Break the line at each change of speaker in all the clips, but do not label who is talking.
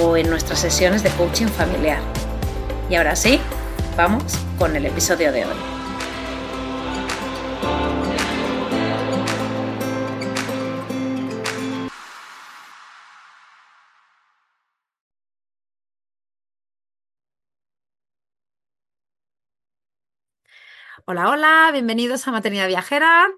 o en nuestras sesiones de coaching familiar. Y ahora sí, vamos con el episodio de hoy. Hola, hola, bienvenidos a Maternidad Viajera.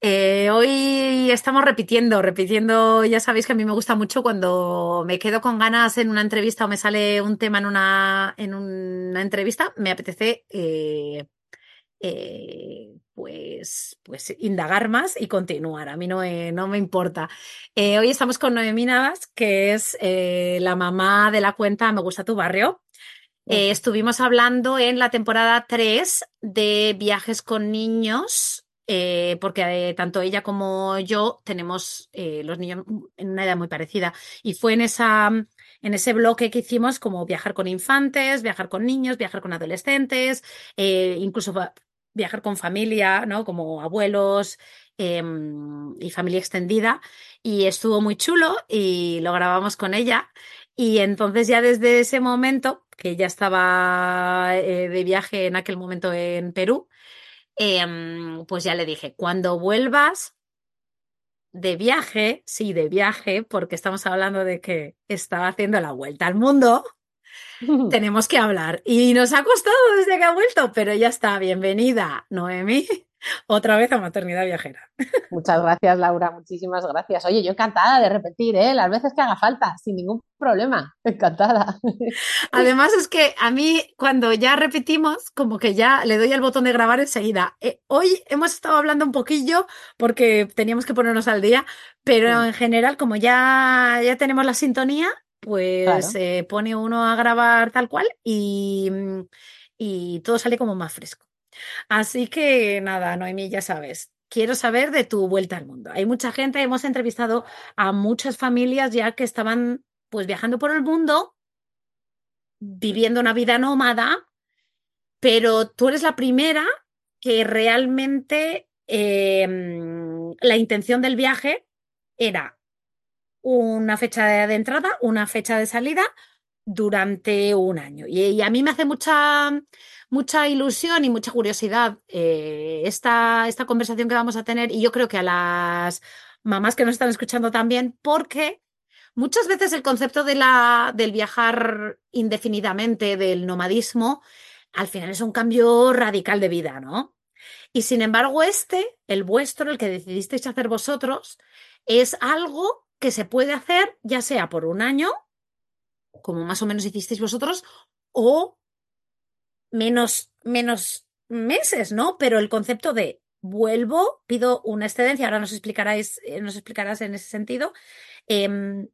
Eh, hoy estamos repitiendo, repitiendo, ya sabéis que a mí me gusta mucho cuando me quedo con ganas en una entrevista o me sale un tema en una, en una entrevista, me apetece eh, eh, pues, pues indagar más y continuar. A mí no, no me importa. hoy estamos con Noemí Navas, que es la mamá de la cuenta Me gusta tu barrio. estuvimos hablando en la temporada 3 de viajes con niños eh, porque eh, tanto ella como yo tenemos eh, los niños en una edad muy parecida. Y fue en, esa, en ese bloque que hicimos como viajar con infantes, viajar con niños, viajar con adolescentes, incluso viajar con familia, ¿no? Como abuelos em, y familia extendida. Y estuvo muy chulo y lo grabamos con ella. Y entonces ya desde ese momento, que ya estaba de viaje en aquel momento en Perú, Em, pues ya le dije, cuando vuelvas de viaje, sí, de viaje, porque estamos hablando de que estaba haciendo la vuelta al mundo, tenemos que hablar. Y nos ha costado desde que ha vuelto, pero ya está. Bienvenida, Noemi otra vez a Maternidad Viajera.
Muchas gracias, Laura, muchísimas gracias. Oye, yo encantada de repetir, ¿eh? Las veces que haga falta, sin ningún problema. Encantada.
Además es que a mí cuando ya repetimos, como que ya le doy el botón de grabar enseguida. Eh, hoy hemos estado hablando un poquillo porque teníamos que ponernos al día, pero en general como ya, ya tenemos la sintonía, pues se pone uno a grabar tal cual y, y todo sale como más fresco. Así que nada, Noemí, ya sabes, quiero saber de tu vuelta al mundo. Hay mucha gente, hemos entrevistado a muchas familias ya que estaban pues viajando por el mundo, viviendo una vida nómada, pero tú eres la primera que realmente em, la intención del viaje era una fecha de entrada, una fecha de salida durante un año. y a mí me hace mucha mucha ilusión y mucha curiosidad eh, esta, esta conversación que vamos a tener y yo creo que a las mamás que nos están escuchando también, porque muchas veces el concepto de la, del viajar indefinidamente, del nomadismo, al final es un cambio radical de vida, ¿no? Y sin embargo, este, el vuestro, el que decidisteis hacer vosotros, es algo que se puede hacer ya sea por un año, como más o menos hicisteis vosotros, o menos, menos meses, ¿no? Pero el concepto de vuelvo, pido una excedencia, ahora nos eh, nos explicarás en ese sentido. Em,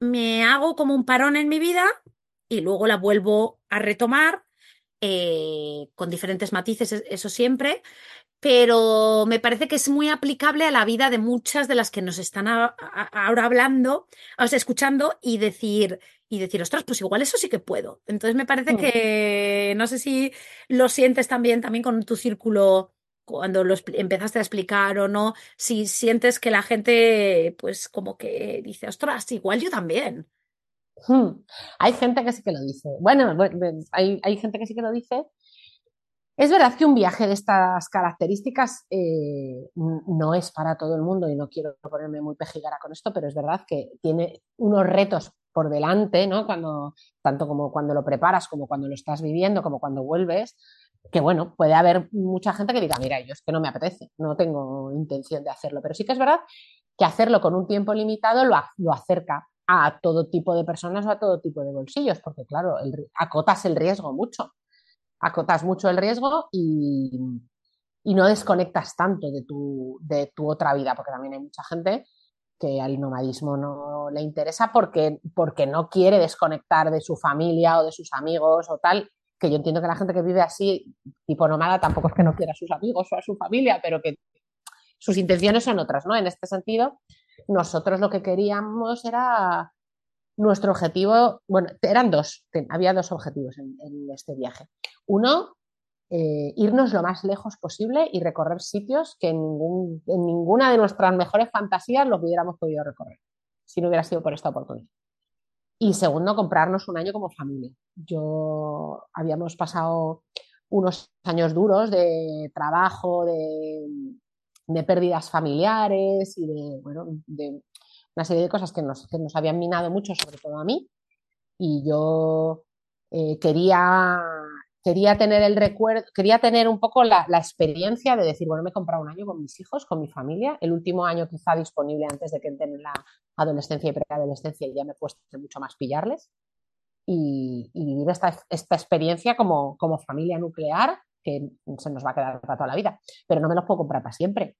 me hago como un parón en mi vida y luego la vuelvo a retomar eh, con diferentes matices, eso siempre, pero me parece que es muy aplicable a la vida de muchas de las que nos están ahora hablando, o sea, escuchando y decir, y decir, ostras, pues igual eso sí que puedo. Entonces me parece mm. que, no sé si lo sientes también, también con tu círculo cuando lo empezaste a explicar o no, si sientes que la gente, pues como que dice, ostras, igual yo también.
Hmm. Hay gente que sí que lo dice. Bueno, hay, hay gente que sí que lo dice es verdad que un viaje de estas características eh, no es para todo el mundo y no quiero ponerme muy pejigara con esto, pero es verdad que tiene unos retos por delante, ¿no? Cuando, tanto como cuando lo preparas, como cuando lo estás viviendo, como cuando vuelves, que bueno, puede haber mucha gente que diga, mira, yo es que no me apetece, no tengo intención de hacerlo, pero sí que es verdad que hacerlo con un tiempo limitado lo, lo acerca a todo tipo de personas o a todo tipo de bolsillos, porque claro, el, acotas el riesgo mucho, acotas mucho el riesgo y, y no desconectas tanto de tu, de tu otra vida, porque también hay mucha gente que al nomadismo no le interesa porque, porque no quiere desconectar de su familia o de sus amigos o tal, que yo entiendo que la gente que vive así, tipo nómada, tampoco es que no quiera a sus amigos o a su familia, pero que sus intenciones son otras, ¿no? En este sentido, nosotros lo que queríamos era nuestro objetivo, bueno, eran dos, había dos objetivos en, este viaje. Uno, eh, irnos lo más lejos posible y recorrer sitios que en, ninguna de nuestras mejores fantasías lo hubiéramos podido recorrer, si no hubiera sido por esta oportunidad. Y segundo, comprarnos un año como familia. Yo habíamos pasado unos años duros de trabajo, de, de pérdidas familiares y de, bueno, de una serie de cosas que nos, que nos habían minado mucho, sobre todo a mí. Y yo eh, quería, quería tener el recuerdo, quería tener un poco la, la, experiencia de decir, bueno, me he comprado un año con mis hijos, con mi familia, el último año quizá disponible antes de que entren en la adolescencia y preadolescencia y ya me cueste mucho más pillarles. Y, y vivir esta, esta experiencia como, como familia nuclear que se nos va a quedar para toda la vida, pero no me los puedo comprar para siempre.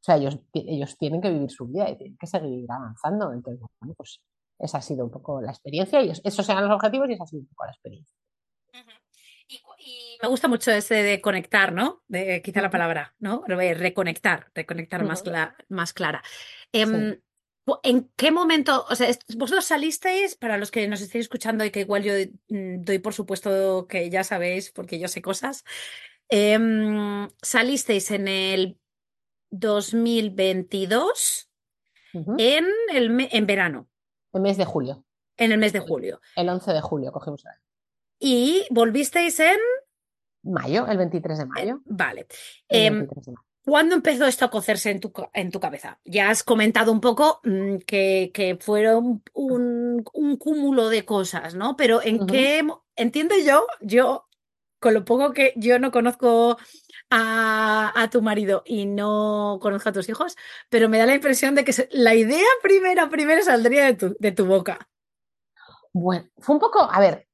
O sea, ellos, ellos tienen que vivir su vida y tienen que seguir avanzando. Entonces, bueno, pues esa ha sido un poco la experiencia y esos eran los objetivos y esa ha sido un poco la experiencia.
Y, me gusta mucho ese de conectar, ¿no? De, quizá la palabra, ¿no? Reconectar, reconectar más, más clara. Em, ¿En qué momento, o sea, vosotros salisteis, para los que nos estéis escuchando y que igual yo mm, doy por supuesto que ya sabéis, porque yo sé cosas, em, salisteis en el 2022 en, el, en verano.
El mes de julio.
En el mes de julio.
El 11 de julio cogimos el año.
Y volvisteis en...
Mayo, el 23 de mayo.
vale. Em, ¿Cuándo empezó esto a cocerse en tu, en tu cabeza? Ya has comentado un poco mm, que, que, fueron un, un, cúmulo de cosas, ¿no? Pero ¿en qué? Entiendo yo, yo, con lo poco que yo no conozco a, a, tu marido y no conozco a tus hijos, pero me da la impresión de que la idea primera, primera saldría de tu, de tu boca.
Bueno, fue un poco, a ver,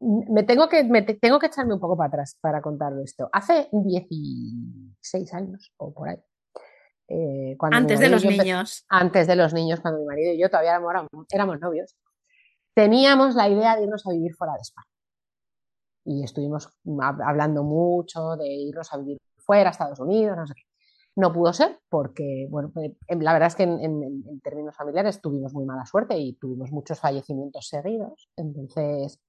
me tengo que, me tengo que echarme un poco para atrás para contarlo esto. Hace 16 años o por ahí.
Eh, antes de los niños.
Antes de los niños, cuando mi marido y yo todavía éramos, éramos novios, teníamos la idea de irnos a vivir fuera de España. Y estuvimos hablando mucho de irnos a vivir fuera, a Estados Unidos, no sé qué. No pudo ser porque, bueno, eh, la verdad es que en, términos familiares tuvimos muy mala suerte y tuvimos muchos fallecimientos seguidos. Entonces,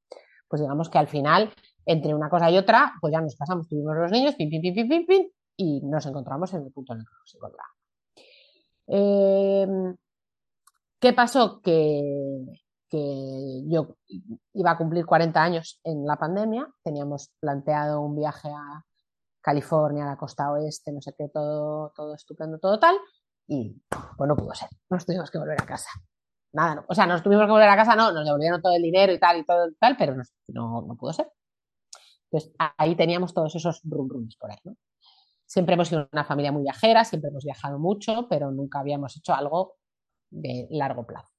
pues digamos que al final, entre una cosa y otra, pues ya nos pasamos, tuvimos los niños, pim, pim, pim, pim, pim, y nos encontramos en el punto en el que nos encontramos. Eh, ¿Qué pasó? Que, que yo iba a cumplir 40 años en la pandemia, teníamos planteado un viaje a California, la costa oeste, no sé qué, todo, todo estupendo, todo tal, y pues no pudo ser, nos tuvimos que volver a casa nada, o sea, nos tuvimos que volver a casa, no, nos devolvieron todo el dinero y tal y todo tal, pero no, no, pudo ser. Entonces ahí teníamos todos esos rum rums por ahí, ¿no? Siempre hemos sido una familia muy viajera, siempre hemos viajado mucho, pero nunca habíamos hecho algo de largo plazo.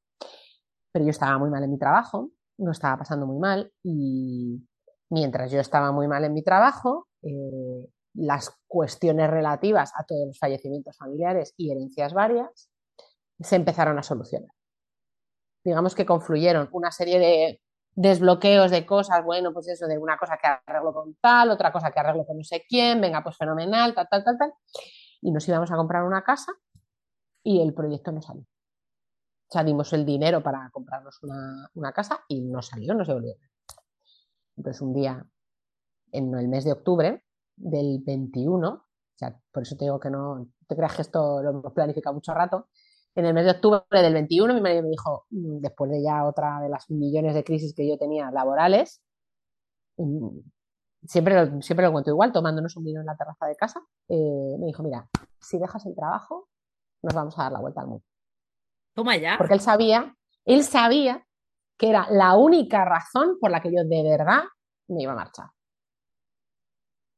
Pero yo estaba muy mal en mi trabajo, no estaba pasando muy mal y mientras yo estaba muy mal en mi trabajo, eh, las cuestiones relativas a todos los fallecimientos familiares y herencias varias se empezaron a solucionar digamos que confluyeron una serie de desbloqueos de cosas, bueno, pues eso, de una cosa que arreglo con tal, otra cosa que arreglo con no sé quién, venga, pues fenomenal, tal, tal, tal, tal. Y nos íbamos a comprar una casa y el proyecto no salió. O sea, dimos el dinero para comprarnos una, casa y no salió, no se volvió. Entonces, un día, en el mes de octubre del 21, o sea, por eso te digo que no te creas que esto lo hemos planificado mucho rato, en el mes de octubre del 21 mi marido me dijo, mm, después de ya otra de las millones de crisis que yo tenía laborales, mm, siempre lo, siempre lo cuento igual, tomándonos un vino en la terraza de casa, eh, me dijo, mira, si dejas el trabajo, nos vamos a dar la vuelta al mundo.
Toma ya.
Porque él sabía, Él sabía que era la única razón por la que yo de verdad me iba a marchar.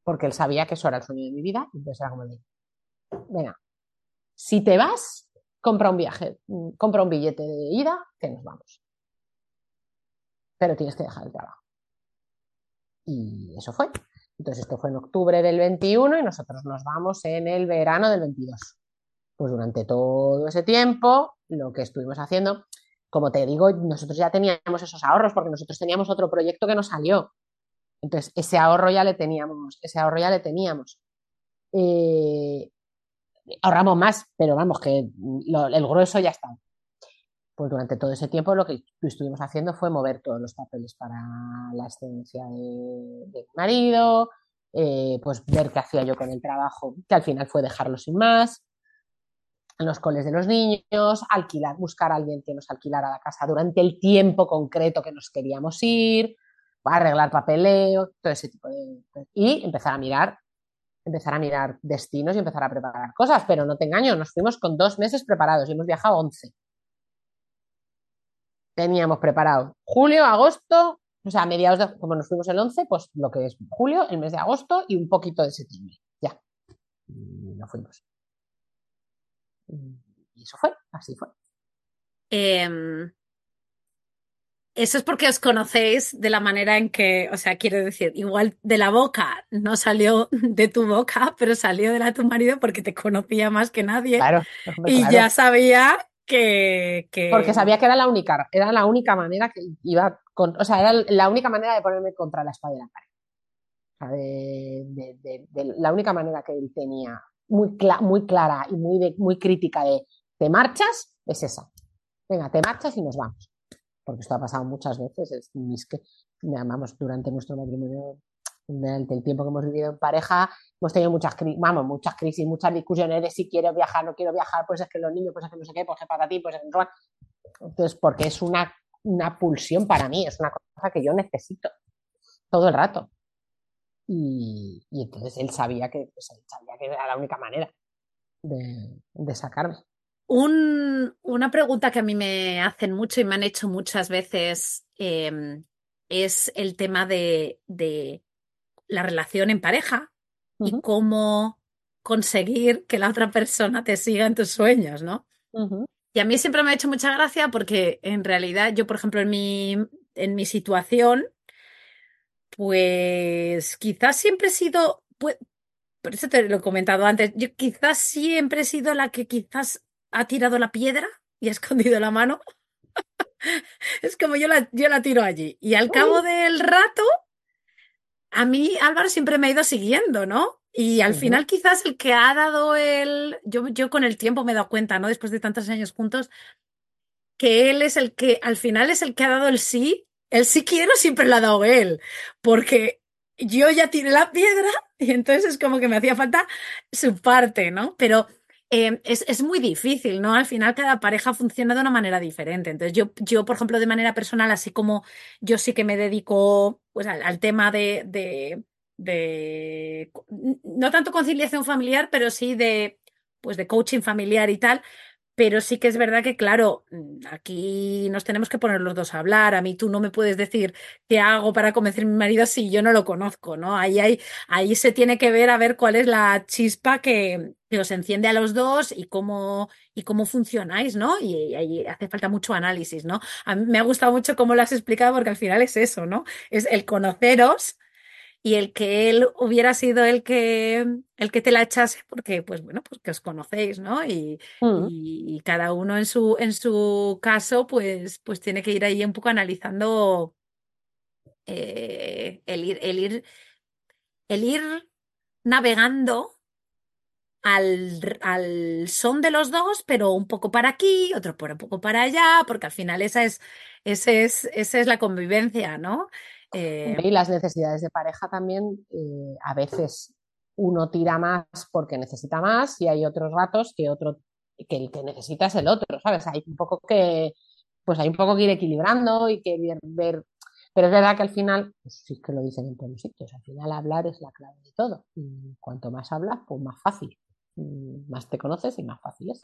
Porque él sabía que eso era el sueño de mi vida, y entonces era como de, venga, si te vas, compra un viaje, compra un billete de ida, que nos vamos. Pero tienes que dejar el trabajo. Y eso fue. Entonces esto fue en octubre del 21 y nosotros nos vamos en el verano del 22. Pues durante todo ese tiempo, lo que estuvimos haciendo, como te digo, nosotros ya teníamos esos ahorros porque nosotros teníamos otro proyecto que nos salió. Entonces, ese ahorro ya le teníamos, ese ahorro ya le teníamos. Eh, ahorramos más, pero vamos, que el grueso ya está. Pues durante todo ese tiempo lo que estuvimos haciendo fue mover todos los papeles para la excedencia de, marido, eh, pues ver qué hacía yo con el trabajo, que al final fue dejarlo sin más, los coles de los niños, alquilar, buscar a alguien que nos alquilara la casa durante el tiempo concreto que nos queríamos ir, arreglar papeleo, todo ese tipo de... Y empezar a mirar empezar a mirar destinos y empezar a preparar cosas, pero no te engaño, nos fuimos con dos meses preparados y hemos viajado 11. Teníamos preparado julio, agosto, o sea, mediados de, como nos fuimos el 11, pues lo que es julio, el mes de agosto y un poquito de septiembre. Ya. Y nos fuimos. Y eso fue, así fue.
Eh, eso es porque os conocéis de la manera en que, o sea, quiero decir, igual de la boca no salió de tu boca, pero salió de la de tu marido porque te conocía más que nadie.
Claro.
y ya sabía que,
Porque sabía que era la única, era la única manera que iba con, o sea, era la única manera de ponerme contra la espada de la pared. O sea, de, la única manera que él tenía muy, muy clara y muy, muy crítica de te marchas es esa. Venga, te marchas y nos vamos porque esto ha pasado muchas veces, es, que, vamos, durante nuestro matrimonio, durante el tiempo que hemos vivido en pareja, hemos tenido muchas, vamos, muchas crisis, muchas discusiones de si quiero viajar, no quiero viajar, pues es que los niños, pues es que no sé qué, pues es para ti, pues es que. Entonces, porque es una, una pulsión para mí, es una cosa que yo necesito todo el rato. Y, entonces él sabía que, pues, sabía que era la única manera de, de sacarme
una pregunta que a mí me hacen mucho y me han hecho muchas veces em, es el tema de, la relación en pareja y cómo conseguir que la otra persona te siga en tus sueños, ¿no? Y a mí siempre me ha hecho mucha gracia porque en realidad yo, por ejemplo, en mi, en mi situación, pues quizás siempre he sido, pues, por eso te lo he comentado antes, yo quizás siempre he sido la que quizás ha tirado la piedra y ha escondido la mano. es como yo la, yo la tiro allí. Y al cabo del rato, a mí Álvaro siempre me ha ido siguiendo, ¿no? Y al final quizás el que ha dado el... Yo, yo con el tiempo me he dado cuenta, ¿no? Después de tantos años juntos, que él es el que, al final es el que ha dado el sí. El sí quiero siempre lo ha dado él, porque yo ya tiré la piedra y entonces es como que me hacía falta su parte, ¿no? Pero Em, es, muy difícil, ¿no? Al final cada pareja funciona de una manera diferente. Entonces yo, yo por ejemplo, de manera personal, así como yo sí que me dedico pues, al, tema de, de, de, no tanto conciliación familiar, pero sí de, pues, de coaching familiar y tal, pero sí que es verdad que, claro, aquí nos tenemos que poner los dos a hablar. A mí tú no me puedes decir qué hago para convencer a mi marido si yo no lo conozco, ¿no? Ahí, hay, ahí se tiene que ver a ver cuál es la chispa que, os enciende a los dos y cómo, y cómo funcionáis, ¿no? Y, ahí hace falta mucho análisis, ¿no? A mí me ha gustado mucho cómo lo has explicado porque al final es eso, ¿no? Es el conoceros y el que él hubiera sido el que, el que te la echase, porque, pues bueno, pues que os conocéis, ¿no? Y, mm. y, cada uno en su, en su caso, pues, pues tiene que ir ahí un poco analizando eh, el, ir, el, ir, el ir navegando al, al, son de los dos, pero un poco para aquí, otro por un poco para allá, porque al final esa es, ese es, esa es la convivencia, ¿no?
Eh, y las necesidades de pareja también, eh, a veces uno tira más porque necesita más y hay otros ratos que otro que el que necesita es el otro, ¿sabes? Hay un poco que, pues hay un poco que ir equilibrando y que ver, pero es verdad que al final, pues sí que lo dicen en todos los sitios, al final hablar es la clave de todo. Y cuanto más hablas, pues más fácil. Mm, más te conoces y más fácil es.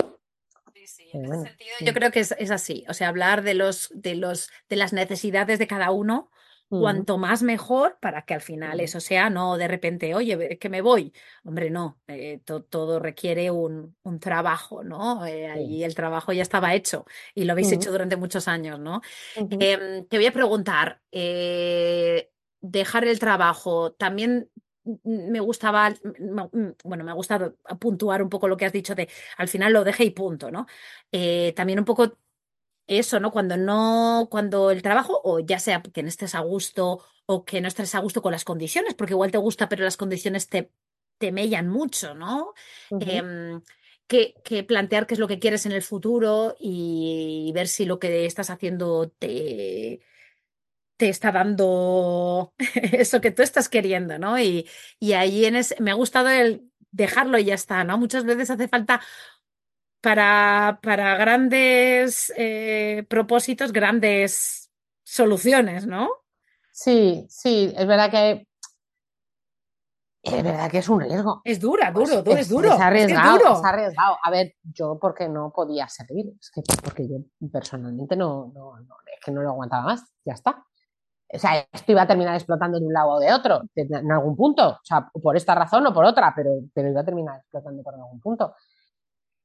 Sí, sí, en ese sentido yo creo que es, es, así. O sea, hablar de los, de los, de las necesidades de cada uno Cuanto más mejor para que al final eso sea, no de repente, oye, que me voy. Hombre, no, eh, todo requiere un, un trabajo, ¿no? Eh, ahí el trabajo ya estaba hecho y lo habéis hecho durante muchos años, ¿no? Em, te voy a preguntar, eh, dejar el trabajo, también me gustaba, bueno, me ha gustado puntuar un poco lo que has dicho de al final lo dejé y punto, ¿no? también un poco eso, ¿no? Cuando no, cuando el trabajo, o ya sea que no estés a gusto o que no estés a gusto con las condiciones, porque igual te gusta, pero las condiciones te, te mellan mucho, ¿no? Em, que, plantear qué es lo que quieres en el futuro y, ver si lo que estás haciendo te, te está dando eso que tú estás queriendo, ¿no? Y, y ahí en ese, me ha gustado el dejarlo y ya está, ¿no? Muchas veces hace falta para, para grandes eh, propósitos, grandes soluciones, ¿no?
Sí, sí, es verdad que es verdad que es un riesgo.
Es dura, pues duro, es, duro.
Es arriesgado, es, arriesgado. A ver, yo porque no podía servir, es que porque yo personalmente no, no, no, es que no lo aguantaba más, ya está. O sea, esto iba a terminar explotando de un lado o de otro, en algún punto, o sea, por esta razón o por otra, pero, pero iba a terminar explotando por algún punto.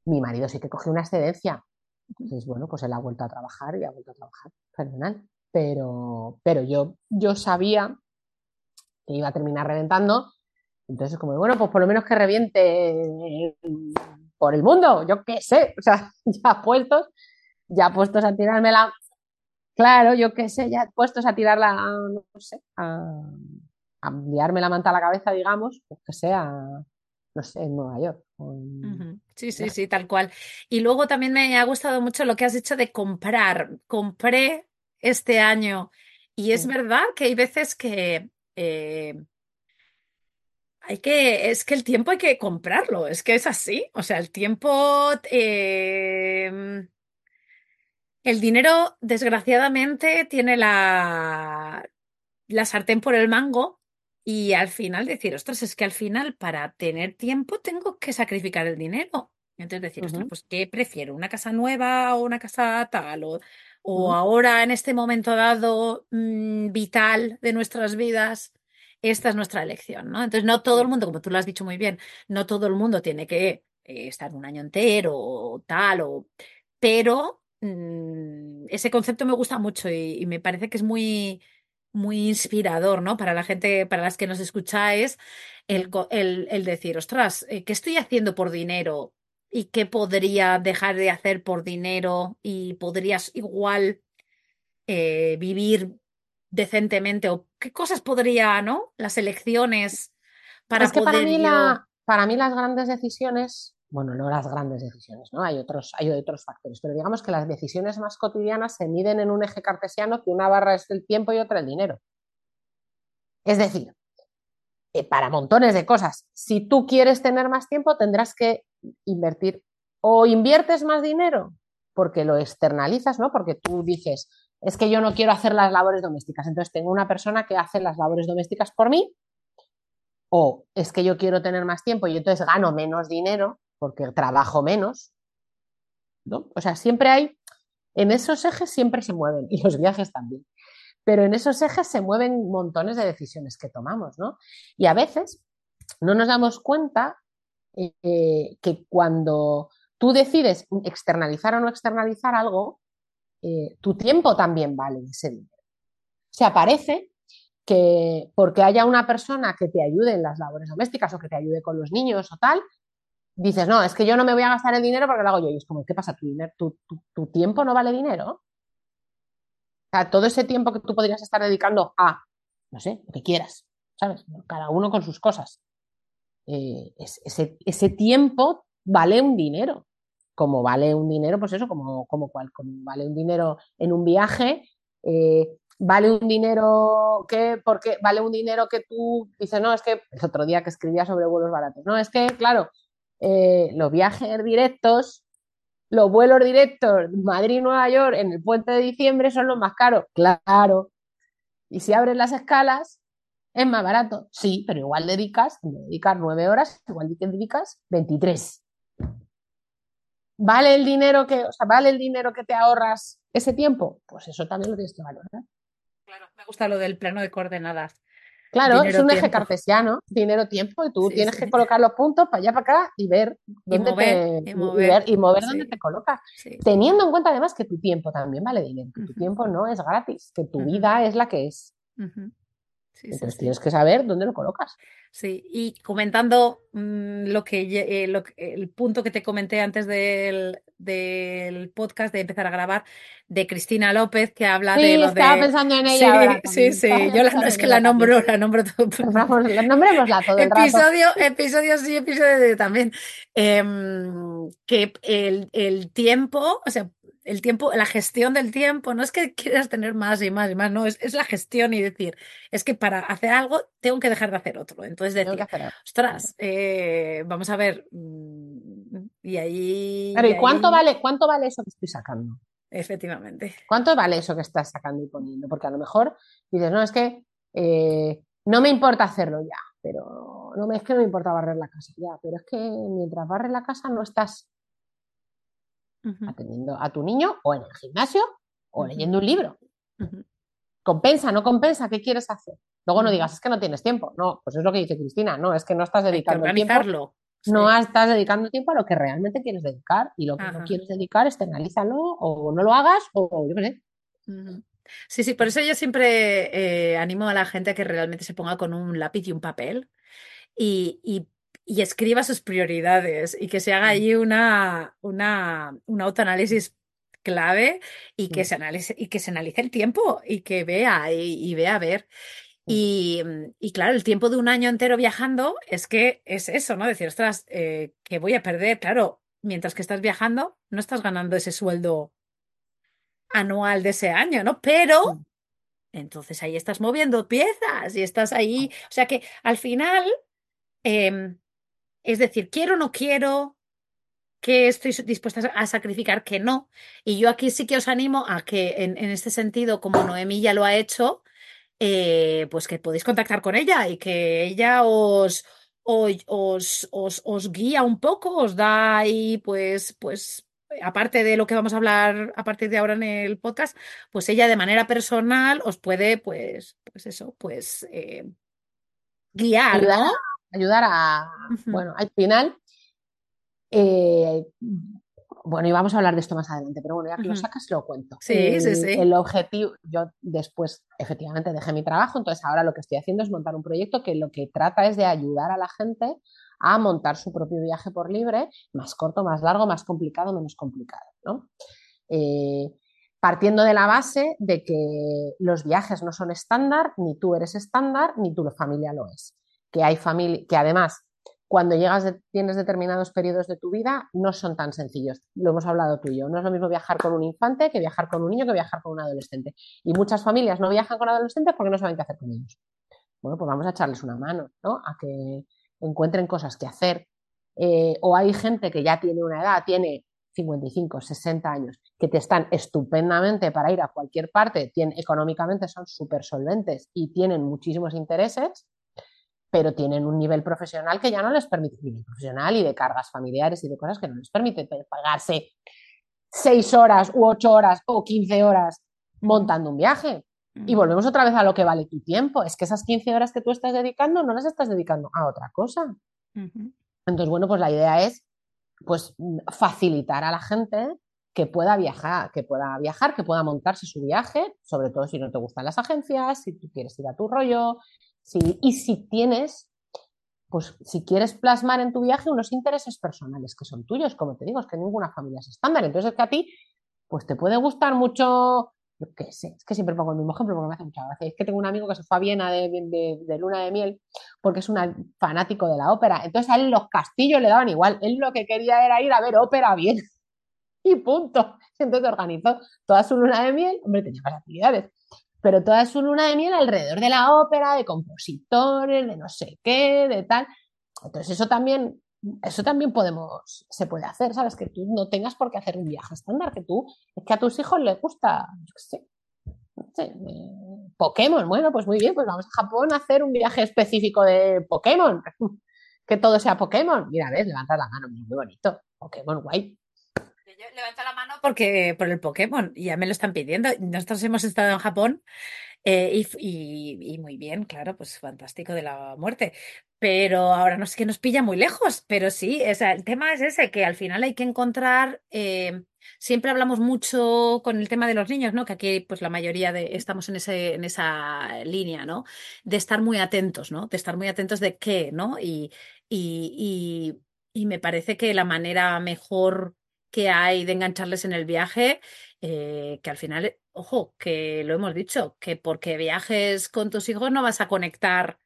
Mi marido sí que cogió una excedencia. Entonces, bueno, pues él ha vuelto a trabajar y ha vuelto a trabajar, fenomenal. Pero, pero yo, yo sabía que iba a terminar reventando. Entonces, como, bueno, pues por lo menos que reviente por el mundo, yo qué sé. O sea, ya puestos, ya puestos a tirarme la. Claro, yo qué sé, ya puestos a tirarla, no sé, a, a enviarme la manta a la cabeza, digamos, pues que sea no sé, en Nueva York.
Sí, sí, sí, tal cual. Y luego también me ha gustado mucho lo que has dicho de comprar. Compré este año y es verdad que hay veces que eh, hay que, es que el tiempo hay que comprarlo, es que es así. O sea, el tiempo, em, el dinero desgraciadamente tiene la, la sartén por el mango y al final decir, ostras, es que al final para tener tiempo tengo que sacrificar el dinero. entonces decir, ostras, pues ¿qué prefiero? ¿Una casa nueva o una casa tal? O, o ahora en este momento dado mm, vital de nuestras vidas, esta es nuestra elección, ¿no? Entonces no todo el mundo, como tú lo has dicho muy bien, no todo el mundo tiene que eh, estar un año entero o tal, o... pero mm, ese concepto me gusta mucho y me parece que es muy muy inspirador, ¿no? Para la gente, para las que nos escucháis, el, el, decir, ostras, eh, ¿qué estoy haciendo por dinero? ¿Y qué podría dejar de hacer por dinero? ¿Y podrías igual eh, vivir decentemente? ¿O qué cosas podría, ¿no? Las elecciones para
es que para mí, para mí las grandes decisiones bueno, no las grandes decisiones, ¿no? Hay otros, hay otros factores, pero digamos que las decisiones más cotidianas se miden en un eje cartesiano que una barra es el tiempo y otra el dinero. Es decir, eh, para montones de cosas, si tú quieres tener más tiempo, tendrás que invertir o inviertes más dinero porque lo externalizas, ¿no? Porque tú dices, es que yo no quiero hacer las labores domésticas, entonces tengo una persona que hace las labores domésticas por mí, o es que yo quiero tener más tiempo y entonces gano menos dinero porque trabajo menos. ¿no? O sea, siempre hay, en esos ejes siempre se mueven, y los viajes también, pero en esos ejes se mueven montones de decisiones que tomamos, ¿no? Y a veces no nos damos cuenta eh, que cuando tú decides externalizar o no externalizar algo, eh, tu tiempo también vale ese dinero. O sea, parece que porque haya una persona que te ayude en las labores domésticas o que te ayude con los niños o tal, dices, no, es que yo no me voy a gastar el dinero porque lo hago yo. Y es como, ¿qué pasa? ¿Tu, dinero, tu, tu, tiempo no vale dinero? O sea, todo ese tiempo que tú podrías estar dedicando a, no sé, lo que quieras, ¿sabes? Cada uno con sus cosas. Eh, ese, ese, tiempo vale un dinero. Como vale un dinero, pues eso, como, como, cual, como vale un dinero en un viaje, eh, vale un dinero que, porque vale un dinero que tú dices, no, es que el otro día que escribía sobre vuelos baratos, no, es que, claro, eh, los viajes directos, los vuelos directos Madrid-Nueva York en el puente de diciembre son los más caros. Claro. Y si abres las escalas, es más barato. Sí, pero igual dedicas, dedicas nueve horas, igual dedicas 23. ¿Vale el dinero que, o sea, vale el dinero que te ahorras ese tiempo? Pues eso también lo tienes que valorar.
Claro, me gusta lo del plano de coordenadas.
Claro, es un eje cartesiano, dinero, tiempo, y tú tienes que colocar los puntos para allá, para acá y ver dónde te, y mover, y mover dónde te colocas. Teniendo en cuenta además que tu tiempo también vale dinero, que tu tiempo no es gratis, que tu vida es la que es. Entonces tienes que saber dónde lo colocas.
Sí, y comentando mm, lo, que, eh, el punto que te comenté antes del, del, podcast de empezar a grabar de Cristina López que habla de lo
estaba pensando en ella.
Sí, sí, yo la, es que la nombro, la nombro todo.
La nombrémosla todo el
episodio, Episodio sí, episodio también. Em, que el, el tiempo, o sea, el tiempo, la gestión del tiempo, no es que quieras tener más y más y más, no, es, es la gestión y decir, es que para hacer algo tengo que dejar de hacer otro. Entonces decir, ostras, eh, vamos a ver, mm, y ahí...
Pero, ¿y, cuánto, Vale, cuánto vale eso que estoy sacando?
Efectivamente.
¿Cuánto vale eso que estás sacando y poniendo? Porque a lo mejor dices, no, es que eh, no me importa hacerlo ya, pero no es que no me importa barrer la casa ya, pero es que mientras barres la casa no estás atendiendo a tu niño o en el gimnasio o leyendo un libro. Compensa, no compensa, ¿qué quieres hacer? Luego no digas, es que no tienes tiempo. No, pues es lo que dice Cristina, no, es que no estás dedicando tiempo. No estás dedicando tiempo a lo que realmente quieres dedicar y lo que no quieres dedicar, externalízalo o no lo hagas o yo qué sé.
Sí, sí, por eso yo siempre eh, animo a la gente a que realmente se ponga con un lápiz y un papel y, y y escriba sus prioridades y que se haga ahí una, una, un autoanálisis clave y que, se analice, y que se analice el tiempo y que vea y, vea a ver. Y, y, claro, el tiempo de un año entero viajando es que es eso, ¿no? Decir, ostras, eh, que voy a perder, claro, mientras que estás viajando, no estás ganando ese sueldo anual de ese año, ¿no? Pero entonces ahí estás moviendo piezas y estás ahí, o sea que al final em, es decir, quiero o no quiero, que estoy dispuesta a sacrificar, que no. Y yo aquí sí que os animo a que en, este sentido, como Noemí ya lo ha hecho, eh, pues que podéis contactar con ella y que ella os, os, os, guía un poco, os da ahí, pues, pues, aparte de lo que vamos a hablar a partir de ahora en el podcast, pues ella de manera personal os puede, pues, pues eso, pues eh, guiar.
Ayudar a, bueno, al final, eh, bueno, y vamos a hablar de esto más adelante, pero bueno, ya que lo sacas, lo cuento.
Sí, sí, sí.
El objetivo, yo después efectivamente dejé mi trabajo, entonces ahora lo que estoy haciendo es montar un proyecto que lo que trata es de ayudar a la gente a montar su propio viaje por libre, más corto, más largo, más complicado, menos complicado, ¿no? Eh, partiendo de la base de que los viajes no son estándar, ni tú eres estándar, ni tu familia lo es que hay familia, que además cuando llegas tienes determinados periodos de tu vida no son tan sencillos. Lo hemos hablado tú y yo. No es lo mismo viajar con un infante que viajar con un niño que viajar con un adolescente. Y muchas familias no viajan con adolescentes porque no saben qué hacer con ellos. Bueno, pues vamos a echarles una mano, ¿no? A que encuentren cosas que hacer. Eh, o hay gente que ya tiene una edad, tiene 55, 60 años, que te están estupendamente para ir a cualquier parte, tienen, económicamente son súper solventes y tienen muchísimos intereses pero tienen un nivel profesional que ya no les permite, nivel profesional y de cargas familiares y de cosas que no les permite pagarse seis horas u ocho horas o quince horas montando un viaje. Y volvemos otra vez a lo que vale tu tiempo. Es que esas 15 horas que tú estás dedicando no las estás dedicando a otra cosa. Entonces, bueno, pues la idea es pues facilitar a la gente que pueda viajar, que pueda viajar, que pueda montarse su viaje, sobre todo si no te gustan las agencias, si tú quieres ir a tu rollo, y si tienes, pues si quieres plasmar en tu viaje unos intereses personales que son tuyos, como te digo, es que ninguna familia es estándar. Entonces es que a ti, pues te puede gustar mucho, yo qué sé, es que siempre pongo el mismo ejemplo porque me hace mucha gracia. Es que tengo un amigo que se fue a Viena de, luna de miel porque es un fanático de la ópera. Entonces a él los castillos le daban igual. Él lo que quería era ir a ver ópera bien. Y punto. Entonces organizó toda su luna de miel. Hombre, tenía más actividades pero toda su luna de miel alrededor de la ópera, de compositores, de no sé qué, de tal. Entonces eso también, eso también podemos, se puede hacer, ¿sabes? Que tú no tengas por qué hacer un viaje estándar, que tú, es que a tus hijos les gusta, yo qué sé, sé, Pokémon. Bueno, pues muy bien, pues vamos a Japón a hacer un viaje específico de Pokémon. que todo sea Pokémon. Mira, ves, levanta la mano, muy bonito. Pokémon, guay.
Yo levanto la mano porque por el Pokémon, ya me lo están pidiendo. Nosotros hemos estado en Japón eh, y, y- y muy bien, claro, pues fantástico de la muerte. Pero ahora no sé que nos pilla muy lejos, pero sí, o sea, el tema es ese, que al final hay que encontrar, eh, siempre hablamos mucho con el tema de los niños, ¿no? Que aquí pues la mayoría de, estamos en ese, en esa línea, ¿no? De estar muy atentos, ¿no? De estar muy atentos de qué, ¿no? Y, y, y, y me parece que la manera mejor que hay de engancharles en el viaje eh, que al final, ojo, que lo hemos dicho, que porque viajes con tus hijos no vas a conectar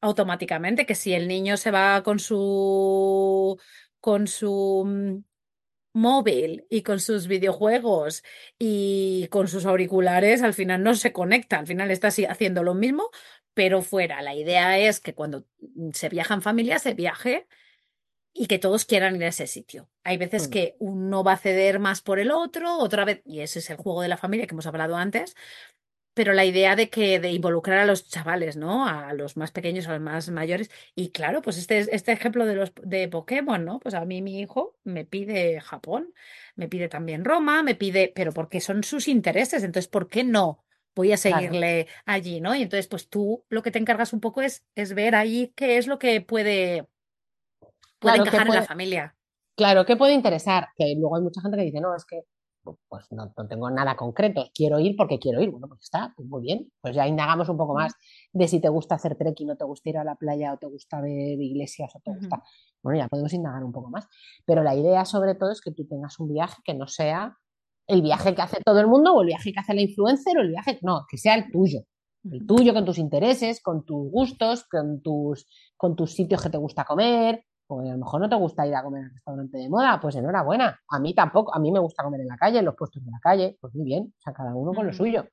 automáticamente, que si el niño se va con su con su mm, móvil y con sus videojuegos y con sus auriculares, al final no se conecta, al final está haciendo lo mismo, pero fuera. La idea es que cuando se viaja en familia se viaje y que todos quieran ir a ese sitio. Hay veces
Mm,
que uno va a ceder más por el otro, otra vez, y ese es el juego de la familia que hemos hablado antes, pero la idea de que de involucrar a los chavales, ¿no? A los más pequeños, a los más mayores. Y claro, pues este, este ejemplo de los de Pokémon, ¿no? Pues a mí mi hijo me pide Japón, me pide también Roma, me pide, pero porque son sus intereses, entonces, ¿por qué no? Voy a
claro,
seguirle allí, ¿no? Y entonces, pues tú lo que te encargas un poco es, es ver ahí qué es lo que puede, puede
claro que
encajar en la familia.
claro que puede interesar, que luego hay mucha gente que dice, no, es que pues no, no tengo nada concreto, quiero ir porque quiero ir. Bueno, pues está, pues muy bien, pues ya indagamos un poco más de si te gusta hacer trekking o te gusta ir a la playa o te gusta ver iglesias o te gusta, bueno, ya podemos indagar un poco más, pero la idea sobre todo es que tú tengas un viaje que no sea el viaje que hace todo el mundo o el viaje que hace la influencer o el viaje, no, que sea el tuyo. El tuyo con tus intereses, con tus gustos, con tus, con tus sitios que te gusta comer, o a lo mejor no te gusta ir a comer al restaurante de moda, pues enhorabuena. A mí tampoco, a mí me gusta comer en la calle, en los puestos de la calle, pues muy bien, o sea, cada uno con lo suyo.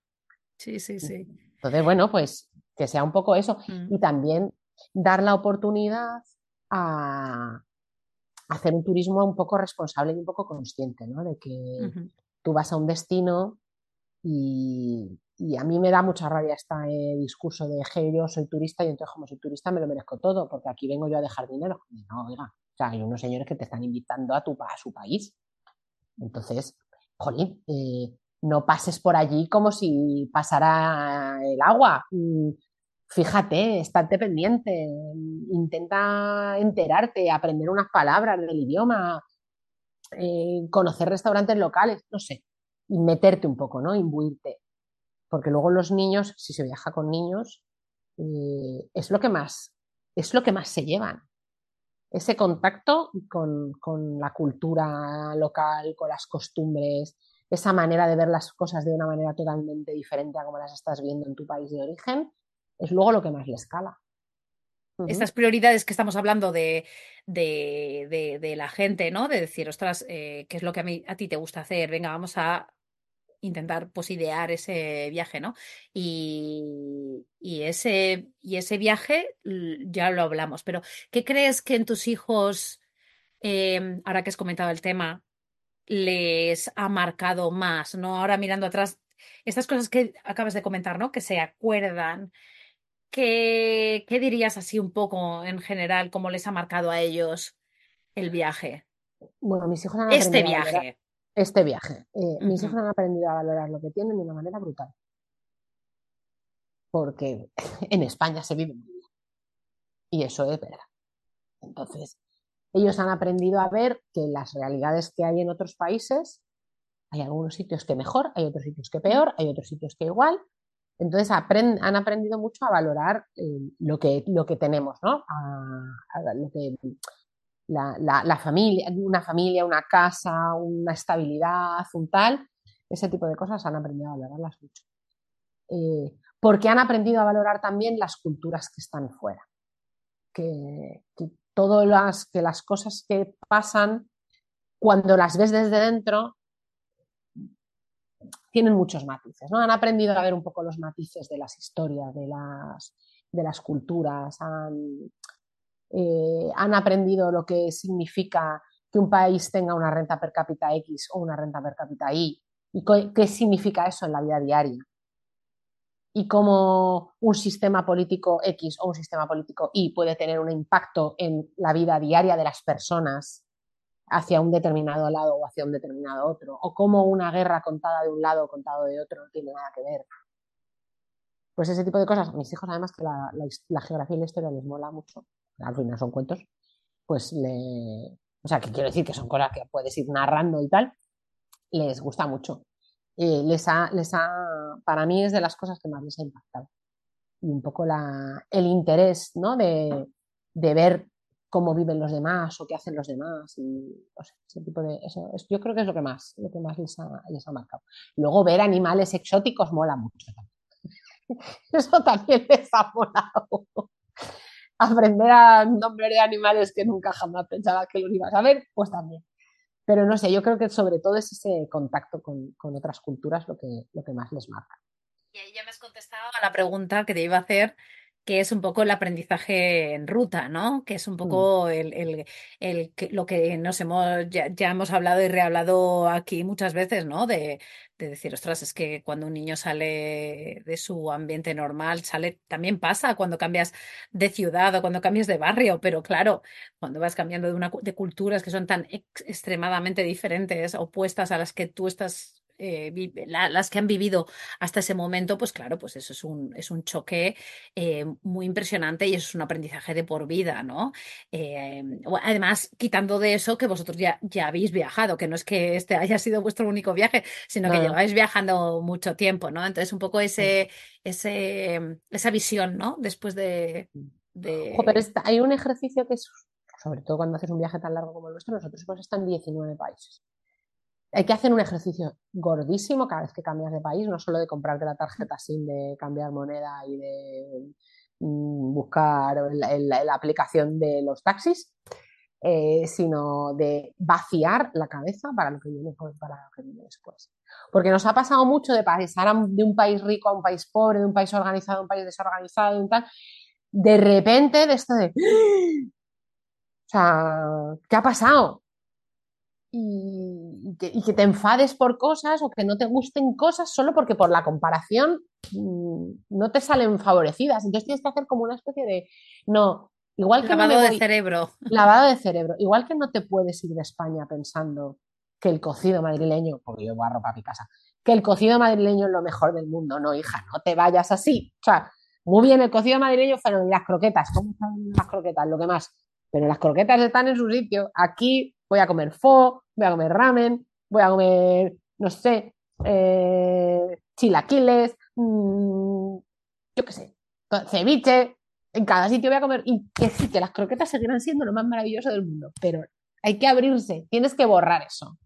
Sí, sí, sí.
Entonces, bueno, pues que sea un poco eso.
Mm,
Y también dar la oportunidad a hacer un turismo un poco responsable y un poco consciente, ¿no? De que tú vas a un destino y, y a mí me da mucha rabia este discurso de que yo soy turista y entonces como soy turista me lo merezco todo, porque aquí vengo yo a dejar dinero. No, oiga, o sea, hay unos señores que te están invitando a, tu, a su país. Entonces, jolín, eh, no pases por allí como si pasara el agua. Mm, Fíjate, estate pendiente, intenta enterarte, aprender unas palabras del idioma, eh, conocer restaurantes locales, no sé, y meterte un poco, ¿no? Imbuirte. Porque luego los niños, si se viaja con niños, eh, es lo que más, es lo que más se llevan. Ese contacto con, con la cultura local, con las costumbres, esa manera de ver las cosas de una manera totalmente diferente a como las estás viendo en tu país de origen, es luego lo que más les cala. Uh -huh.
Estas prioridades que estamos hablando de, de, de, de la gente, ¿no? De decir, ostras, eh, ¿qué es lo que a, mí, a ti te gusta hacer? Venga, vamos a intentar pues idear ese viaje, ¿no? Y, y, ese, y ese viaje ya lo hablamos, pero ¿qué crees que en tus hijos, eh, ahora que has comentado el tema, les ha marcado más, ¿no? Ahora mirando atrás, estas cosas que acabas de comentar, ¿no? Que se acuerdan. ¿Qué, ¿Qué dirías así un poco en general, cómo les ha marcado a ellos el viaje?
Bueno, mis hijos han
Este
aprendido
viaje.
Este viaje. Eh,
Uh
mis hijos han aprendido a valorar lo que tienen de una manera brutal. Porque en España se vive muy bien. Y eso es verdad. Entonces, ellos han aprendido a ver que las realidades que hay en otros países, hay algunos sitios que mejor, hay otros sitios que peor, hay otros sitios que igual. Entonces aprend han aprendido mucho a valorar eh, lo, que, lo que tenemos, ¿no? A, a lo que, la, la, familia, una familia, una casa, una estabilidad, un tal, ese tipo de cosas han aprendido a valorarlas mucho. Eh, porque han aprendido a valorar también las culturas que están fuera. Que, que todas las, que las cosas que pasan, cuando las ves desde dentro, tienen muchos matices, ¿no? Han aprendido a ver un poco los matices de las historias, de las, de las culturas, eh, han aprendido lo que significa que un país tenga una renta per cápita X o una renta per cápita Y, y qué, significa eso en la vida diaria. Y cómo un sistema político X o un sistema político Y puede tener un impacto en la vida diaria de las personas hacia un determinado lado o hacia un determinado otro, o cómo una guerra contada de un lado o contada de otro no tiene nada que ver. Pues ese tipo de cosas, mis hijos además que la, la geografía y la historia les mola mucho, al final son cuentos, pues le... O sea, que quiero decir que son cosas que puedes ir narrando y tal, les gusta mucho. Eh, les, ha, les ha, para mí es de las cosas que más les ha impactado. Y un poco la, el interés ¿no? de, de ver cómo viven los demás o qué hacen los demás y ese tipo de eso yo creo que es lo que más lo que más les ha, les ha marcado luego ver animales exóticos mola mucho eso también les ha molado aprender a nombrar de animales que nunca jamás pensaba que los ibas a ver pues también pero no sé, yo creo que sobre todo es ese contacto con, otras culturas lo que, lo que más les marca.
Y ahí ya me has contestado a la pregunta que te iba a hacer, que es un poco el aprendizaje en ruta, ¿no? Que es un mm. poco el, lo que nos hemos, ya, ya, hemos hablado y rehablado aquí muchas veces, ¿no? De, de decir, ostras, es que cuando un niño sale de su ambiente normal, sale, también pasa cuando cambias de ciudad o cuando cambias de barrio, pero claro, cuando vas cambiando de, una, de culturas que son tan extremadamente diferentes, opuestas a las que tú estás eh, las que han vivido hasta ese momento, pues claro, pues eso es un, es un choque eh, muy impresionante y eso es un aprendizaje de por vida, ¿no? Eh, además, quitando de eso que vosotros ya, ya habéis viajado, que no es que este haya sido vuestro único viaje, sino que lleváis viajando mucho tiempo, ¿no? Entonces, un poco ese, ese, esa visión, ¿no? Después de... de...
pero hay un ejercicio que es, sobre todo cuando haces un viaje tan largo como el nuestro, nosotros hemos estado en 19 países hay que hacer un ejercicio gordísimo cada vez que cambias de país, no solo de comprarte la tarjeta SIM, de cambiar moneda y de mm, buscar la, aplicación de los taxis, eh, sino de vaciar la cabeza para lo que viene, para lo que viene después. Porque nos ha pasado mucho de pasar de un país rico a un país pobre, de un país organizado a un país desorganizado, y tal. De repente, de esto de. O sea, ¿qué ha pasado? Y, que, te enfades por cosas o que no te gusten cosas solo porque por la comparación mm, no te salen favorecidas. Entonces tienes que hacer como una especie de, no, igual que...
Lavado de cerebro.
Lavado de cerebro. Igual que no te puedes ir de España pensando que el cocido madrileño, porque yo voy a ropa a mi casa, que el cocido madrileño es lo mejor del mundo. No, hija, no te vayas así. O sea, muy bien, el cocido madrileño, pero las croquetas, ¿cómo están las croquetas? Lo que más. Pero las croquetas están en su sitio. Aquí voy a comer pho, voy a comer ramen, voy a comer, no sé, eh, chilaquiles, mm, yo qué sé, ceviche, en cada sitio voy a comer, y que sí, que las croquetas seguirán siendo lo más maravilloso del mundo, pero hay que abrirse, tienes que borrar eso.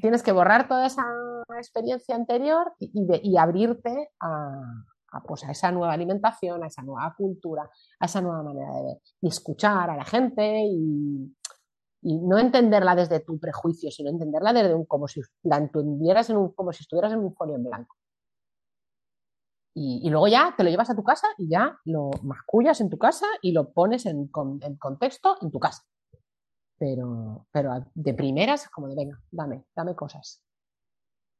Tienes que borrar toda esa experiencia anterior y, abrirte a, pues, a esa nueva alimentación, a esa nueva cultura, a esa nueva manera de ver y escuchar a la gente y, y no entenderla desde tu prejuicio, sino entenderla desde un como si la entendieras en un, como si estuvieras en un folio en blanco. Y, luego ya te lo llevas a tu casa y ya lo mascullas en tu casa y lo pones en, contexto en tu casa. Pero, pero de primeras como de venga, dame, dame cosas.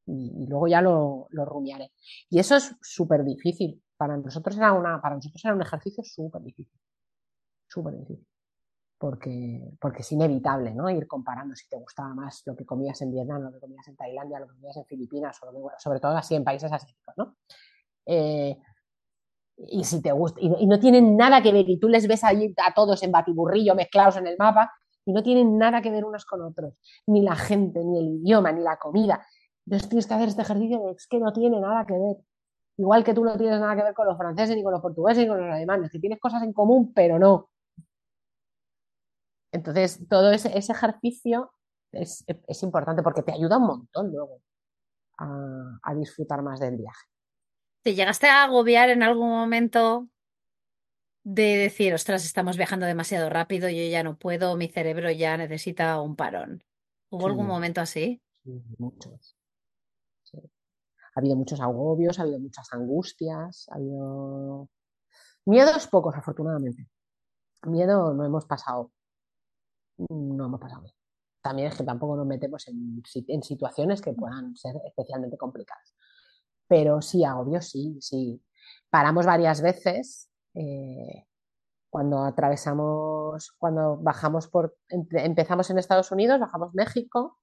Y, luego ya lo, lo, rumiaré. Y eso es súper difícil. Para nosotros era una, para nosotros era un ejercicio súper difícil. Súper difícil porque, porque es inevitable, ¿no? Ir comparando si te gustaba más lo que comías en Vietnam, lo que comías en Tailandia, lo que comías en Filipinas, sobre todo así en países asiáticos, ¿no? Eh, y si te gusta, y, no tienen nada que ver, y tú les ves ahí a todos en batiburrillo mezclados en el mapa, y no tienen nada que ver unos con otros, ni la gente, ni el idioma, ni la comida. Entonces tienes que hacer este ejercicio de es que no tiene nada que ver. Igual que tú no tienes nada que ver con los franceses, ni con los portugueses, ni con los alemanes, que tienes cosas en común, pero no. Entonces, todo ese, ejercicio es, importante porque te ayuda un montón luego a, disfrutar más del viaje.
¿Te llegaste a agobiar en algún momento de decir, ostras, estamos viajando demasiado rápido, yo ya no puedo, mi cerebro ya necesita un parón? ¿Hubo algún momento así?
Sí, muchos. Ha habido muchos agobios, ha habido muchas angustias, ha habido miedos pocos, afortunadamente. Miedo no hemos pasado no hemos pasado También es que tampoco nos metemos en, situaciones que puedan ser especialmente complicadas. Pero sí, agobio, sí, sí. Paramos varias veces eh, cuando atravesamos, cuando bajamos por, empezamos en Estados Unidos, bajamos México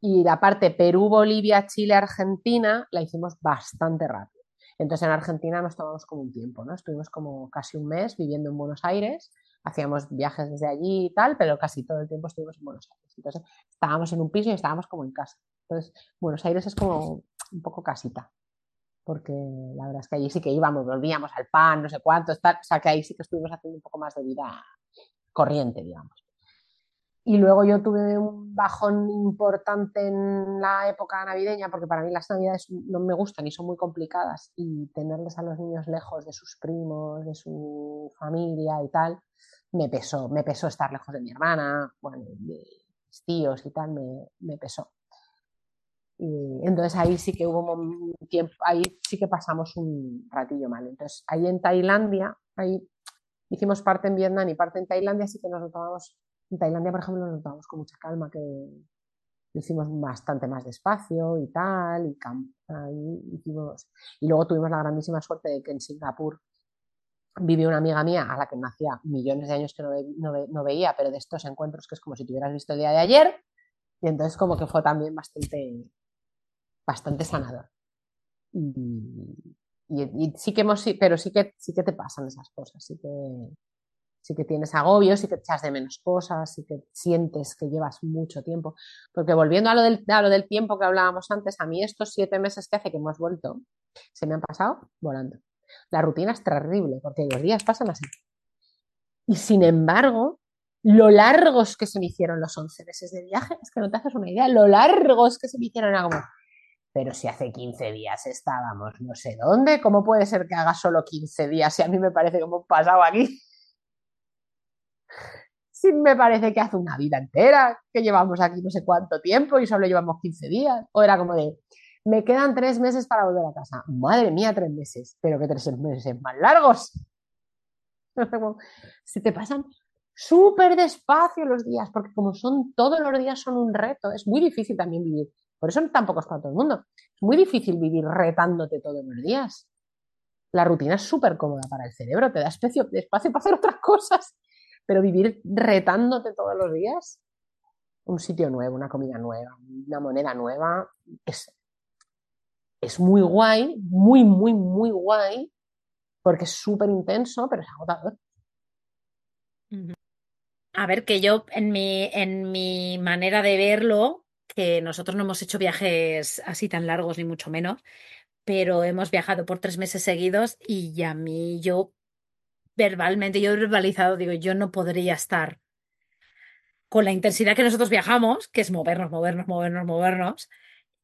y la parte Perú, Bolivia, Chile, Argentina la hicimos bastante rápido. Entonces en Argentina nos tomamos como un tiempo, ¿no? Estuvimos como casi un mes viviendo en Buenos Aires, hacíamos viajes desde allí y tal, pero casi todo el tiempo estuvimos en Buenos Aires. Entonces estábamos en un piso y estábamos como en casa. Entonces Buenos Aires es como un poco casita porque la verdad es que allí sí que íbamos, volvíamos al pan, no sé cuánto, o sea que ahí sí que estuvimos haciendo un poco más de vida corriente, digamos. Y luego yo tuve un bajón importante en la época navideña, porque para mí las navidades no me gustan y son muy complicadas, y tenerles a los niños lejos de sus primos, de su familia y tal, me pesó, me pesó estar lejos de mi hermana, bueno, de mis tíos y tal, me, me pesó. Y entonces ahí sí que hubo un tiempo, ahí sí que pasamos un ratillo mal. Entonces ahí en Tailandia, ahí hicimos parte en Vietnam y parte en Tailandia, así que nos notábamos, en Tailandia por ejemplo nos notábamos con mucha calma, que lo hicimos bastante más despacio y tal, y hicimos, y luego tuvimos la grandísima suerte de que en Singapur vive una amiga mía a la que me hacía millones de años que no, no, no veía, pero de estos encuentros que es como si te hubieras visto el día de ayer, y entonces como que fue también bastante bastante sanador. Y, sí que hemos, pero sí que, sí que te pasan esas cosas, sí que, sí que tienes agobios, sí que echas de menos cosas, sí que sientes que llevas mucho tiempo. Porque volviendo a lo del, a lo del tiempo que hablábamos antes, a mí estos siete meses que hace que hemos vuelto, se me han pasado volando. La rutina es terrible porque los días pasan así. Y sin embargo, lo largos que se me hicieron los 11 meses de viaje, es que no te haces una idea, lo largos que se me hicieron, como, pero si hace 15 días estábamos no sé dónde, ¿cómo puede ser que haga solo 15 días si a mí me parece hemos pasado aquí? Si me parece que hace una vida entera, que llevamos aquí no sé cuánto tiempo y solo llevamos 15 días. O era como de, me quedan tres meses para volver a casa. Madre mía, tres meses, pero que tres meses más largos. Se te pasan súper despacio los días, porque como son todos los días son un reto, es muy difícil también vivir por eso tampoco es para todo el mundo. Es muy difícil vivir retándote todos los días. La rutina es súper cómoda para el cerebro, te da espacio, espacio para hacer otras cosas, pero vivir retándote todos los días, un sitio nuevo, una comida nueva, una moneda nueva, es, es muy guay, muy, muy, muy guay, porque es súper intenso, pero es agotador.
A ver, que yo en mi, en mi manera de verlo, que nosotros no hemos hecho viajes así tan largos ni mucho menos, pero hemos viajado por tres meses seguidos y a mí yo verbalmente, yo he verbalizado, digo, yo no podría estar con la intensidad que nosotros viajamos, que es movernos, movernos, movernos, movernos.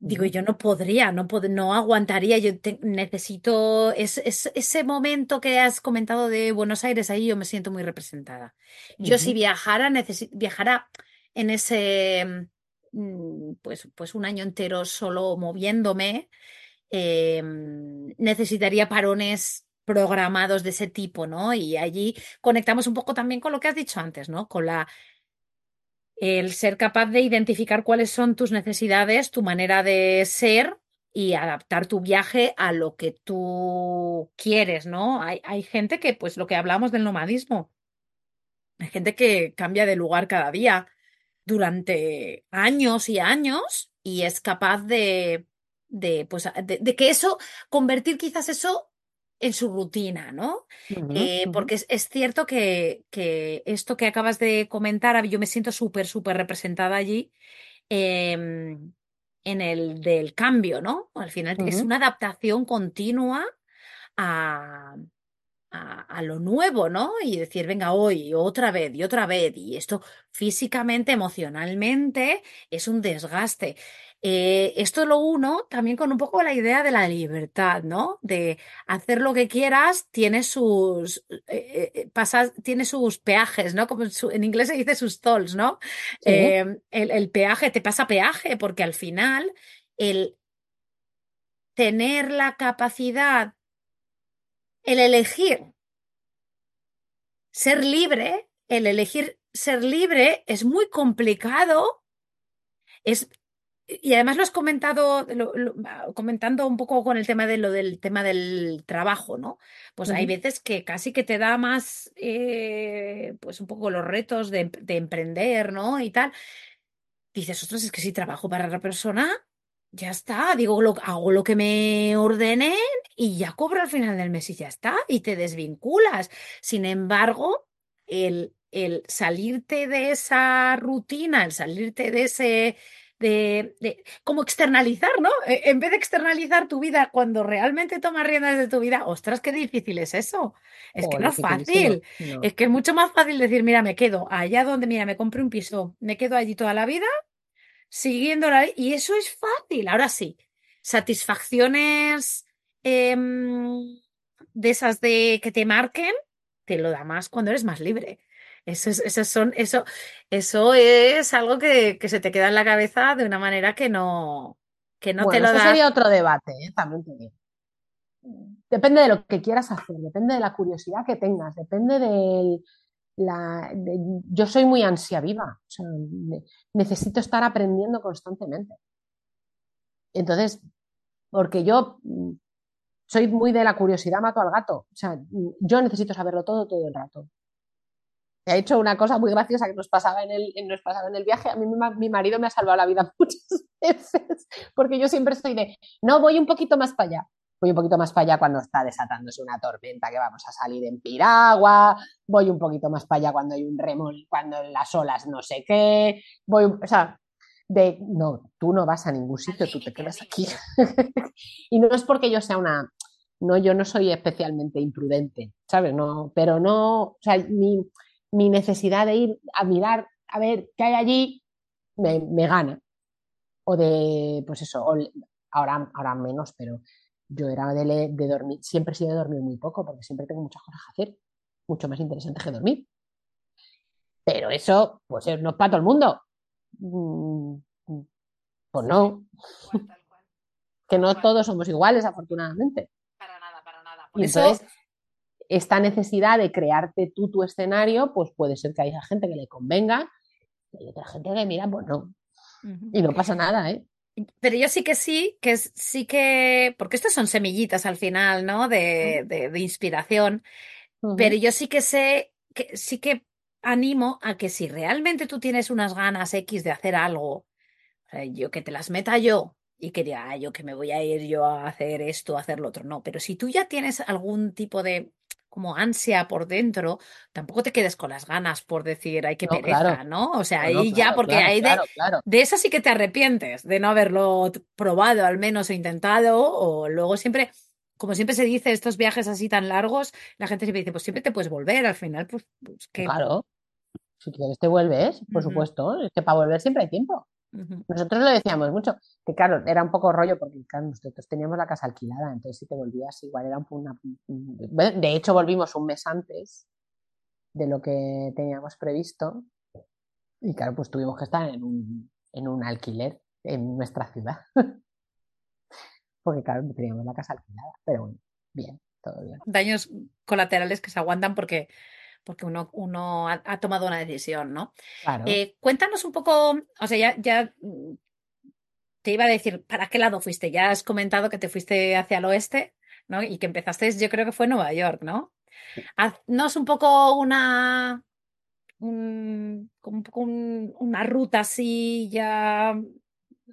Digo, yo no podría, no, no aguantaría, yo necesito es, ese momento que has comentado de Buenos Aires, ahí yo me siento muy representada. Yo si viajara, viajara en ese Mm, pues, pues un año entero solo moviéndome, em, necesitaría parones programados de ese tipo, ¿no? Y allí conectamos un poco también con lo que has dicho antes, ¿no? Con la el ser capaz de identificar cuáles son tus necesidades, tu manera de ser y adaptar tu viaje a lo que tú quieres, ¿no? Hay, hay gente que, pues lo que hablamos del nomadismo, hay gente que cambia de lugar cada día durante años y años y es capaz de, de, pues, de, que eso, convertir quizás eso en su rutina, ¿no? Eh, porque es, cierto que, que, esto que acabas de comentar, yo me siento súper, súper representada allí em, en el del cambio, ¿no? Al final es una adaptación continua a, a, lo nuevo, ¿no? Y decir, venga, hoy, otra vez y otra vez. Y esto físicamente, emocionalmente, es un desgaste. Eh, esto lo uno también con un poco la idea de la libertad, ¿no? De hacer lo que quieras, tiene sus, eh, eh, tiene sus peajes, ¿no? Como en inglés se dice sus tolls, ¿no? el, el peaje te pasa peaje porque al final el tener la capacidad el elegir ser libre, el elegir ser libre es muy complicado, es y además lo has comentado, lo, lo, comentando un poco con el tema de lo del tema del trabajo, ¿no? Pues uh -huh. hay veces que casi que te da más, eh, pues un poco los retos de, de, emprender, ¿no? Y tal. Dices, ostras, es que si trabajo para otra persona, ya está, digo, lo, hago lo que me ordenen y ya cobro al final del mes y ya está, y te desvinculas. Sin embargo, el, el salirte de esa rutina, el salirte de ese de, de, como externalizar, ¿no? E, en vez de externalizar tu vida cuando realmente tomas riendas de tu vida, ostras, qué difícil es eso. Es oh, que no es fácil. No. Es que es mucho más fácil decir, mira, me quedo allá donde, mira, me compré un piso, me quedo allí toda la vida, siguiendo la... Y eso es fácil. Ahora sí, satisfacciones eh, de esas de que te marquen, te lo da más cuando eres más libre. Eso es, eso son, eso, eso es algo que, que, se te queda en la cabeza de una manera que no, que no
bueno,
te lo da.
sería otro debate, ¿eh? también te digo. Depende de lo que quieras hacer, depende de la curiosidad que tengas, depende del. La, de, yo soy muy ansia viva, o sea, necesito estar aprendiendo constantemente. Entonces, porque yo soy muy de la curiosidad, mato al gato. O sea, yo necesito saberlo todo, todo el rato ha hecho una cosa muy graciosa que nos pasaba en el, nos pasaba en el viaje. A mí mi, mi, marido me ha salvado la vida muchas veces, porque yo siempre estoy de, no, voy un poquito más para allá. Voy un poquito más para allá cuando está desatándose una tormenta que vamos a salir en piragua. Voy un poquito más para allá cuando hay un remol, cuando las olas no sé qué. Voy, o sea, de, no, tú no vas a ningún sitio, tú te quedas aquí. y no es porque yo sea una, no, yo no soy especialmente imprudente, ¿sabes? No, pero no, o sea, mi, mi necesidad de ir a mirar a ver qué hay allí me, me gana. O de, pues eso, o, ahora, ahora menos, pero yo era de, de, dormir, siempre he sido de dormir muy poco porque siempre tengo muchas cosas que hacer, mucho más interesantes que dormir. Pero eso, pues no es para todo el mundo. Pues no. Que no todos somos iguales, afortunadamente.
Para nada, para nada.
Por y entonces, eso esta necesidad de crearte tú tu escenario, pues puede ser que haya gente que le convenga y otra gente que mira, pues no. Uh -huh. Y no pasa nada, ¿eh?
Pero yo sí que sí, que sí que, porque estas son semillitas al final, ¿no? De, de, de inspiración. Uh -huh. Pero yo sí que sé, que sí que animo a que si realmente tú tienes unas ganas X de hacer algo, o sea, yo que te las meta yo y que diga, ah, yo que me voy a ir yo a hacer esto, a hacer lo otro. No, pero si tú ya tienes algún tipo de como ansia por dentro, tampoco te quedes con las ganas por decir, ay, qué no, pereza, claro. ¿no? O sea,
no,
ahí
no,
ya, porque
claro,
ahí de, de esa sí que te arrepientes, de no haberlo probado al menos o intentado, o luego siempre, como siempre se dice, estos viajes así tan largos, la gente siempre dice, pues siempre te puedes volver, al final, pues, pues que...
Claro, si quieres te vuelves, por uh -huh. supuesto, es que para volver siempre hay tiempo. Uh -huh. Nosotros lo decíamos mucho, que claro, era un poco rollo porque claro, nosotros teníamos la casa alquilada, entonces si te volvías igual era un, una... De hecho volvimos un mes antes de lo que teníamos previsto y claro, pues tuvimos que estar en un, en un alquiler en nuestra ciudad. porque claro, teníamos la casa alquilada, pero bueno, bien, todo bien.
Daños colaterales que se aguantan porque porque uno, uno ha, ha, tomado una decisión, ¿no?
Claro.
Eh, cuéntanos un poco, o sea, ya, ya mm, te iba a decir, ¿para qué lado fuiste? Ya has comentado que te fuiste hacia el oeste, ¿no? Y que empezaste, yo creo que fue en Nueva York, ¿no? Haznos un poco una, un, un poco un, una ruta así ya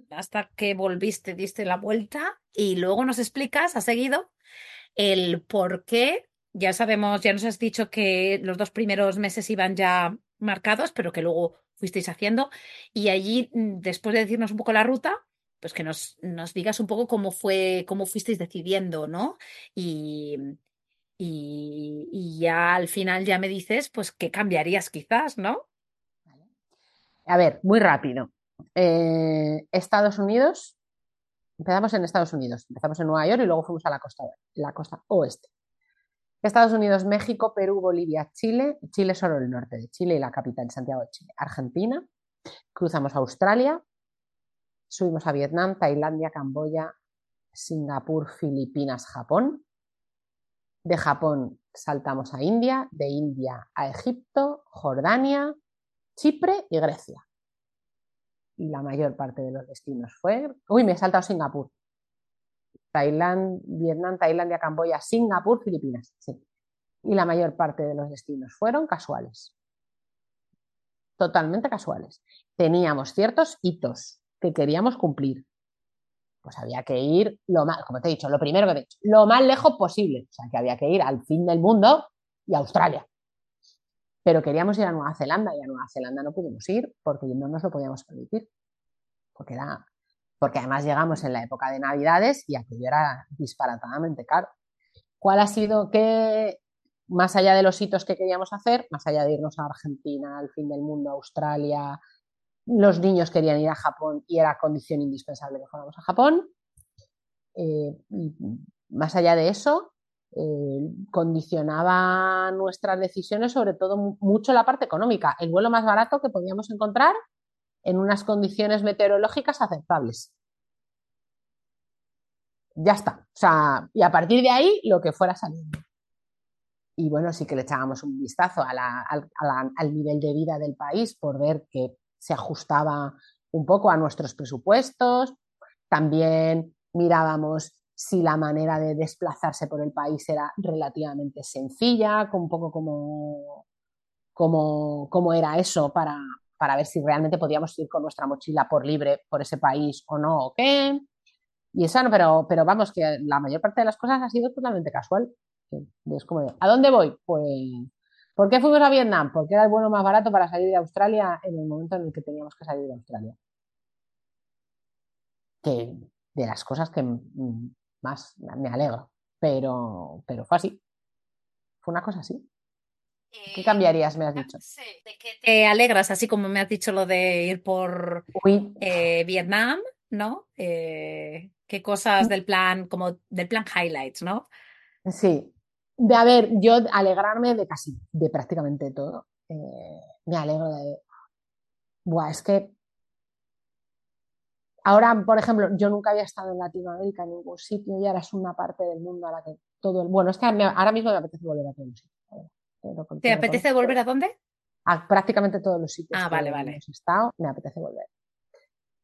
hasta que volviste, diste la vuelta y luego nos explicas, has seguido, el por qué ya sabemos, ya nos has dicho que los dos primeros meses iban ya marcados, pero que luego fuisteis haciendo. Y allí, mm, después de decirnos un poco la ruta, pues que nos, digas un poco cómo fue, cómo fuisteis decidiendo, ¿no? Y, y, y, ya al final ya me dices, pues, qué cambiarías quizás, ¿no?
A ver, muy rápido. Eh, Estados Unidos, empezamos en Estados Unidos, empezamos en Nueva York y luego fuimos a la costa, la costa oeste. Estados Unidos, México, Perú, Bolivia, Chile, Chile solo el norte de Chile y la capital Santiago de Chile, Argentina, cruzamos Australia, subimos a Vietnam, Tailandia, Camboya, Singapur, Filipinas, Japón. De Japón saltamos a India, de India a Egipto, Jordania, Chipre y Grecia. y la mayor parte de los destinos fue... Uy, me he saltado Singapur. Tailandia, Vietnam, Tailandia, Camboya, Singapur, Filipinas. Sí. Y la mayor parte de los destinos fueron casuales. Totalmente casuales. Teníamos ciertos hitos que queríamos cumplir. Pues había que ir lo más, como te he dicho, lo primero que he dicho, lo más lejos posible. O sea, que había que ir al fin del mundo y a Australia. Pero queríamos ir a Nueva Zelanda y a Nueva Zelanda no pudimos ir porque no nos lo podíamos permitir. Porque, era, porque además llegamos en la época de Navidades y aquello era disparatadamente caro. ¿Cuál ha sido, qué, más allá de los hitos que queríamos hacer, más allá de irnos a Argentina, al fin del mundo, a Australia, los niños querían ir a Japón y era condición indispensable que fuéramos a Japón. Eh, más allá de eso, eh, condicionaba nuestras decisiones, sobre todo mucho la parte económica, el vuelo más barato que podíamos encontrar en unas condiciones meteorológicas aceptables. Ya está. O sea, y a partir de ahí, lo que fuera saliendo. Y bueno, sí que le echábamos un vistazo al, al nivel de vida del país por ver que se ajustaba un poco a nuestros presupuestos. También mirábamos si la manera de desplazarse por el país era relativamente sencilla, un poco como, como, era eso para, para, ver si realmente podíamos ir con nuestra mochila por libre por ese país o no, o qué. Y eso, pero, pero vamos, que la mayor parte de las cosas ha sido totalmente casual. Es como ¿a dónde voy? Pues, ¿por qué fuimos a Vietnam? Porque era el vuelo más barato para salir de Australia en el momento en el que teníamos que salir de Australia. Que de las cosas que más me alegro. Pero, pero fue así. Fue una cosa así. ¿Qué eh, cambiarías, me has dicho?
¿De qué te alegras? Así como me has dicho lo de ir por eh, Vietnam, ¿no? Eh, ¿Qué cosas del plan, como del plan highlights, ¿no?
Sí. De, a ver, yo alegrarme de casi, de prácticamente todo. me alegro de... Buah, es que Ahora, por ejemplo, yo nunca había estado en Latinoamérica en ningún sitio y ahora es una parte del mundo a la que todo el... Bueno, es que ahora mismo me apetece volver a todos los
sitios. ¿Te apetece volver a dónde?
A prácticamente todos los sitios
ah, vale, vale.
estado, me apetece volver.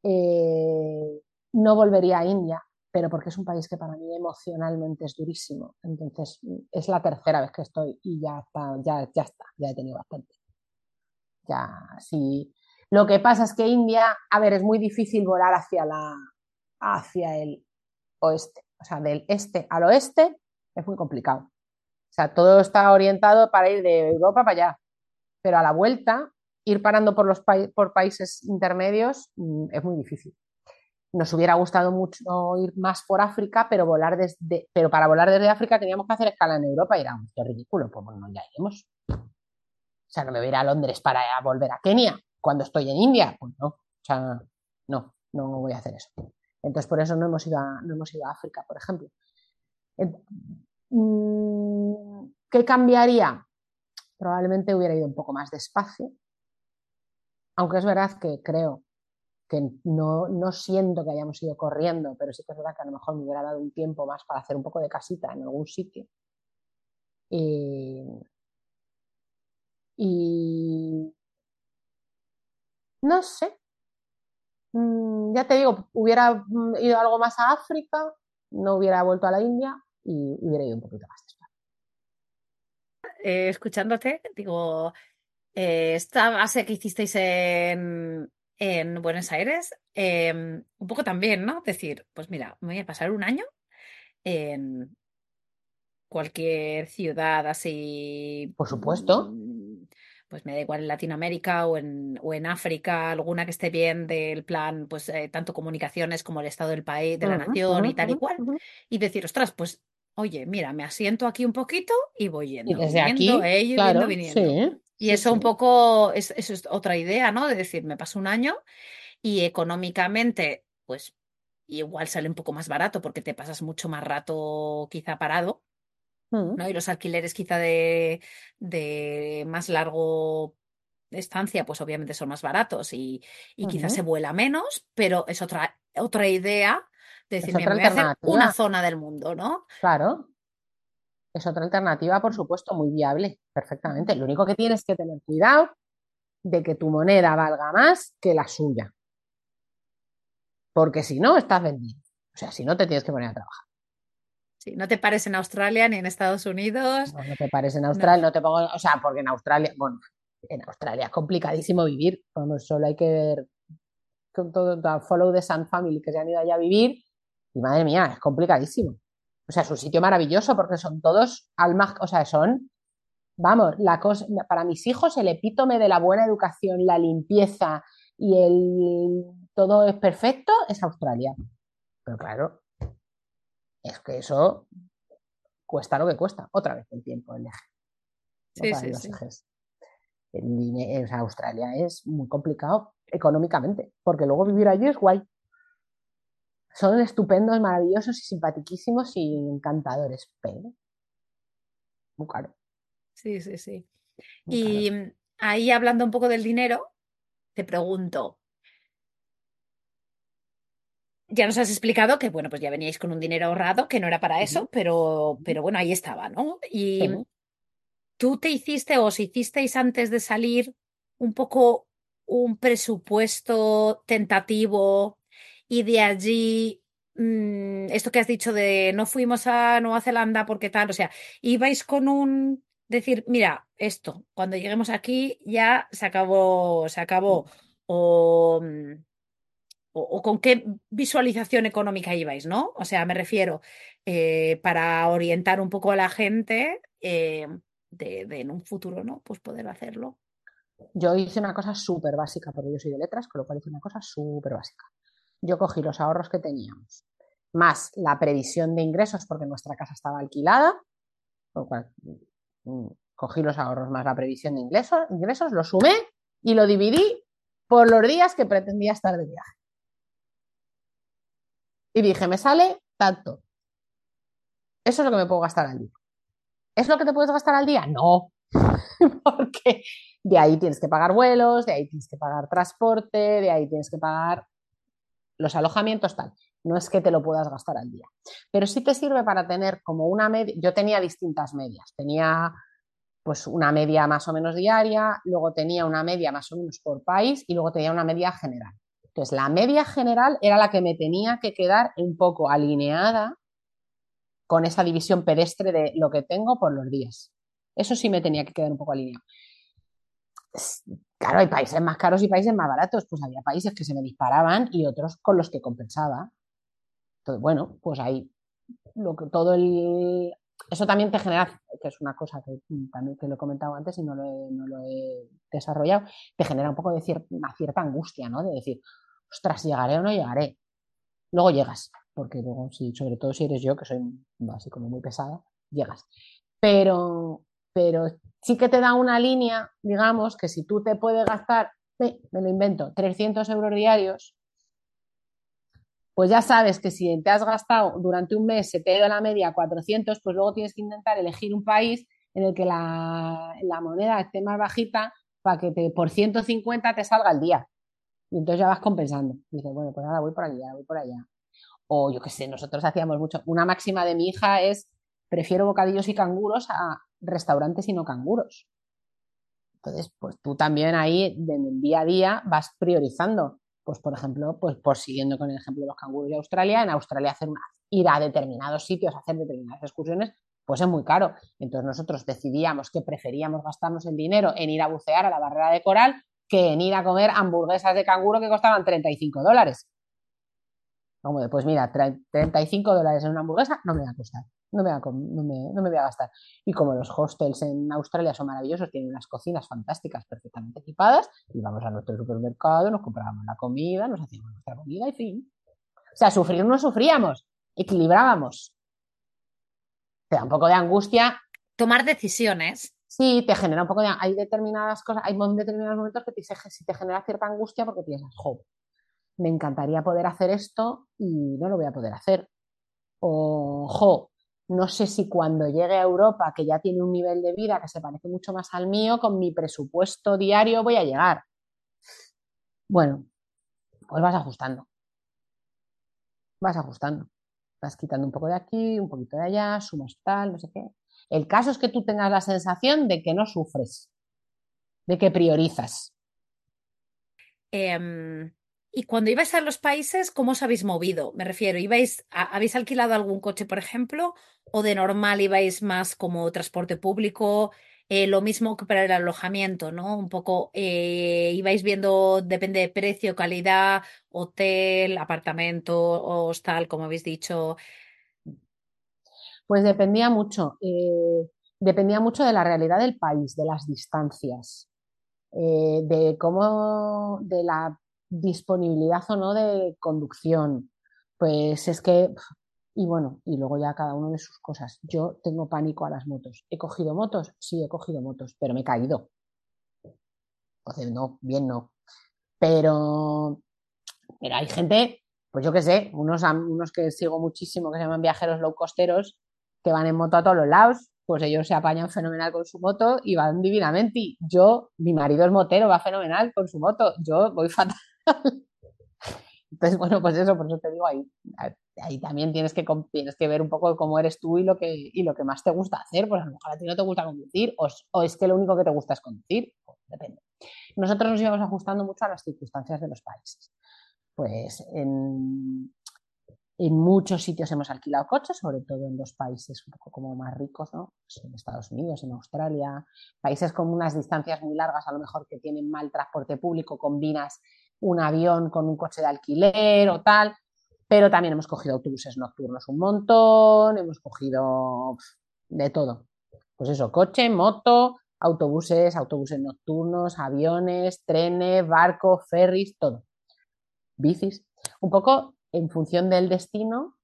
Eh, no volvería a India, pero porque es un país que para mí emocionalmente es durísimo. Entonces, es la tercera vez que estoy y ya está, ya, ya está, ya he tenido bastante. Ya, sí, lo que pasa es que India, a ver, es muy difícil volar hacia, la, hacia el oeste. O sea, del este al oeste es muy complicado. O sea, todo está orientado para ir de Europa para allá. Pero a la vuelta, ir parando por, los por países intermedios mm, es muy difícil. Nos hubiera gustado mucho ir más por África, pero volar desde, pero para volar desde África teníamos que hacer escala en Europa y era un ridículo, pues bueno, ya iremos. O sea, no me voy a ir a Londres para volver a Kenia cuando estoy en India, pues no, o sea, no, no voy a hacer eso. Entonces, por eso no hemos ido a, no hemos ido a África, por ejemplo. Mm, ¿Qué cambiaría? Probablemente hubiera ido un poco más despacio, aunque es verdad que creo que no, no siento que hayamos ido corriendo, pero sí que es verdad que a lo mejor me hubiera dado un tiempo más para hacer un poco de casita en algún sitio. y no sé. Mm, ya te digo, hubiera mm, ido algo más a África, no hubiera vuelto a la India y hubiera ido un poquito más.
Eh, escuchándote, digo, eh, esta base que hicisteis en, en Buenos Aires, em, un poco también, ¿no? Decir, pues mira, me voy a pasar un año en cualquier ciudad así.
Por supuesto.
Mm, pues me da igual en Latinoamérica o en, o en África, alguna que esté bien del plan, pues eh, tanto comunicaciones como el estado del país, de la nación y tal y cual, y decir, ostras, pues oye, mira, me asiento aquí un poquito y voy yendo.
Y desde aquí, claro, viniendo.
Y eso un poco, es, eso es otra idea, ¿no? De decir, me paso un año y económicamente, pues igual sale un poco más barato porque te pasas mucho más rato quizá parado Mm. ¿no? Y los alquileres quizá de, de más largo estancia, pues obviamente son más baratos y, y quizás se vuela menos, pero es otra, otra idea de decir, voy a hacer una zona del mundo, ¿no?
Claro. Es otra alternativa, por supuesto, muy viable, perfectamente. Lo único que tienes que tener cuidado de que tu moneda valga más que la suya. porque si no, estás vendido. O sea, si no, te tienes que poner a trabajar.
Sí, no te pares en Australia ni en Estados Unidos.
No, no te pares en Australia, no. te pongo, o sea, porque en Australia, bueno, en Australia es complicadísimo vivir, vamos, solo hay que ver con todo, follow the Sun Family que se han ido allá a vivir y madre mía, es complicadísimo. O sea, es un sitio maravilloso porque son todos almas, o sea, son, vamos, la cosa, para mis hijos el epítome de la buena educación, la limpieza y el todo es perfecto es Australia. Pero claro, es que eso cuesta lo que cuesta. Otra vez el tiempo, el eje. Sí, sí, sí. El, Australia es muy complicado económicamente, porque luego vivir allí es guay. Son estupendos, maravillosos y simpatiquísimos y encantadores, pero muy caro.
Sí, sí, sí. y ahí hablando un poco del dinero, te pregunto, ya nos has explicado que, bueno, pues ya veníais con un dinero ahorrado, que no era para eso, pero, pero bueno, ahí estaba, ¿no? Y tú te hiciste o os hicisteis antes de salir un poco un presupuesto tentativo y de allí mm, esto que has dicho de no fuimos a Nueva Zelanda porque tal, o sea, ibais con un decir, mira, esto, cuando lleguemos aquí ya se acabó, se acabó. O mm, o, con qué visualización económica ibais, ¿no? O sea, me refiero eh, para orientar un poco a la gente eh, de, en un futuro, ¿no? Pues poder hacerlo.
Yo hice una cosa súper básica, porque yo soy de letras, con lo cual hice una cosa súper básica. Yo cogí los ahorros que teníamos, más la previsión de ingresos, porque nuestra casa estaba alquilada, lo cual mm, cogí los ahorros más la previsión de ingresos, ingresos, lo sumé y lo dividí por los días que pretendía estar de viaje. Y dije, me sale tanto. Eso es lo que me puedo gastar al día. ¿Es lo que te puedes gastar al día? No, porque de ahí tienes que pagar vuelos, de ahí tienes que pagar transporte, de ahí tienes que pagar los alojamientos, tal. No es que te lo puedas gastar al día. Pero sí te sirve para tener como una media. Yo tenía distintas medias. Tenía pues una media más o menos diaria, luego tenía una media más o menos por país y luego tenía una media general. Entonces, la media general era la que me tenía que quedar un poco alineada con esa división pedestre de lo que tengo por los días. Eso sí me tenía que quedar un poco alineado. Claro, hay países más caros y países más baratos. Pues había países que se me disparaban y otros con los que compensaba. Entonces, bueno, pues ahí lo que todo el eso también te genera, que es una cosa que también que lo he comentado antes y no lo he, no lo he desarrollado, te genera un poco de una cierta angustia, ¿no? De decir, ostras, ¿llegaré o no llegaré? Luego llegas, porque luego, si, sobre todo si eres yo, que soy así como muy pesada, llegas. Pero, pero sí que te da una línea, digamos, que si tú te puedes gastar, me lo invento, 300 euros diarios, pues ya sabes que si te has gastado durante un mes, se te ha ido la media 400, pues luego tienes que intentar elegir un país en el que la, moneda esté más bajita para que te, por 150 te salga el día. Y entonces ya vas compensando. dices, bueno, pues ahora voy por allá, voy por allá. O yo qué sé, nosotros hacíamos mucho. Una máxima de mi hija es, prefiero bocadillos y canguros a restaurantes y no canguros. Entonces, pues tú también ahí, en el día a día, vas priorizando pues por ejemplo, pues por siguiendo con el ejemplo de los canguros de Australia, en Australia hacer ir a determinados sitios, hacer determinadas excursiones, pues es muy caro. Entonces nosotros decidíamos que preferíamos gastarnos el dinero en ir a bucear a la barrera de coral que en ir a comer hamburguesas de canguro que costaban 35 dólares. Como de, pues mira, 35 dólares en una hamburguesa no me va a costar no me, no, me, voy a gastar. Y como los hostels en Australia son maravillosos, tienen unas cocinas fantásticas, perfectamente equipadas, íbamos a nuestro supermercado, nos comprábamos la comida, nos hacíamos nuestra comida y fin. O sea, sufrir no sufríamos, equilibrábamos. Te da un poco de angustia.
Tomar decisiones.
Sí, te genera un poco de... Hay determinadas cosas, hay determinados momentos que te, si te genera cierta angustia porque piensas, jo, me encantaría poder hacer esto y no lo voy a poder hacer. O, jo, no sé si cuando llegue a Europa, que ya tiene un nivel de vida que se parece mucho más al mío, con mi presupuesto diario voy a llegar. Bueno, pues vas ajustando. Vas ajustando. Vas quitando un poco de aquí, un poquito de allá, sumas tal, no sé qué. El caso es que tú tengas la sensación de que no sufres, de que priorizas.
Em, Y cuando ibais a los países, ¿cómo os habéis movido? Me refiero, ¿ibais, ¿habéis alquilado algún coche, por ejemplo? ¿O de normal ibais más como transporte público? Eh, lo mismo que para el alojamiento, ¿no? Un poco eh, ibais viendo, depende de precio, calidad, hotel, apartamento, hostal, como habéis dicho.
Pues dependía mucho. Eh, dependía mucho de la realidad del país, de las distancias, de cómo, de la disponibilidad o no de conducción. Pues es que, y bueno, y luego ya cada uno de sus cosas. Yo tengo pánico a las motos. ¿He cogido motos? Sí, he cogido motos, pero me he caído. Entonces, no, bien no. Pero, pero hay gente, pues yo qué sé, unos, unos que sigo muchísimo que se llaman viajeros low costeros, que van en moto a todos los lados, pues ellos se apañan fenomenal con su moto y van divinamente. Yo, mi marido es motero, va fenomenal con su moto. Yo voy fatal. Entonces, bueno, pues eso, por eso te digo, ahí, ahí también tienes que, tienes que ver un poco cómo eres tú y lo, que, y lo que más te gusta hacer. Pues a lo mejor a ti no te gusta conducir o, o es que lo único que te gusta es conducir. Pues depende. Nosotros nos íbamos ajustando mucho a las circunstancias de los países. Pues en, en muchos sitios hemos alquilado coches, sobre todo en los países un poco como más ricos, ¿no? Pues en Estados Unidos, en Australia, países con unas distancias muy largas, a lo mejor que tienen mal transporte público, combinas un avión con un coche de alquiler o tal, pero también hemos cogido autobuses nocturnos un montón, hemos cogido de todo. Pues eso, coche, moto, autobuses, autobuses nocturnos, aviones, trenes, barcos, ferries, todo. Bicis. Un poco en función del destino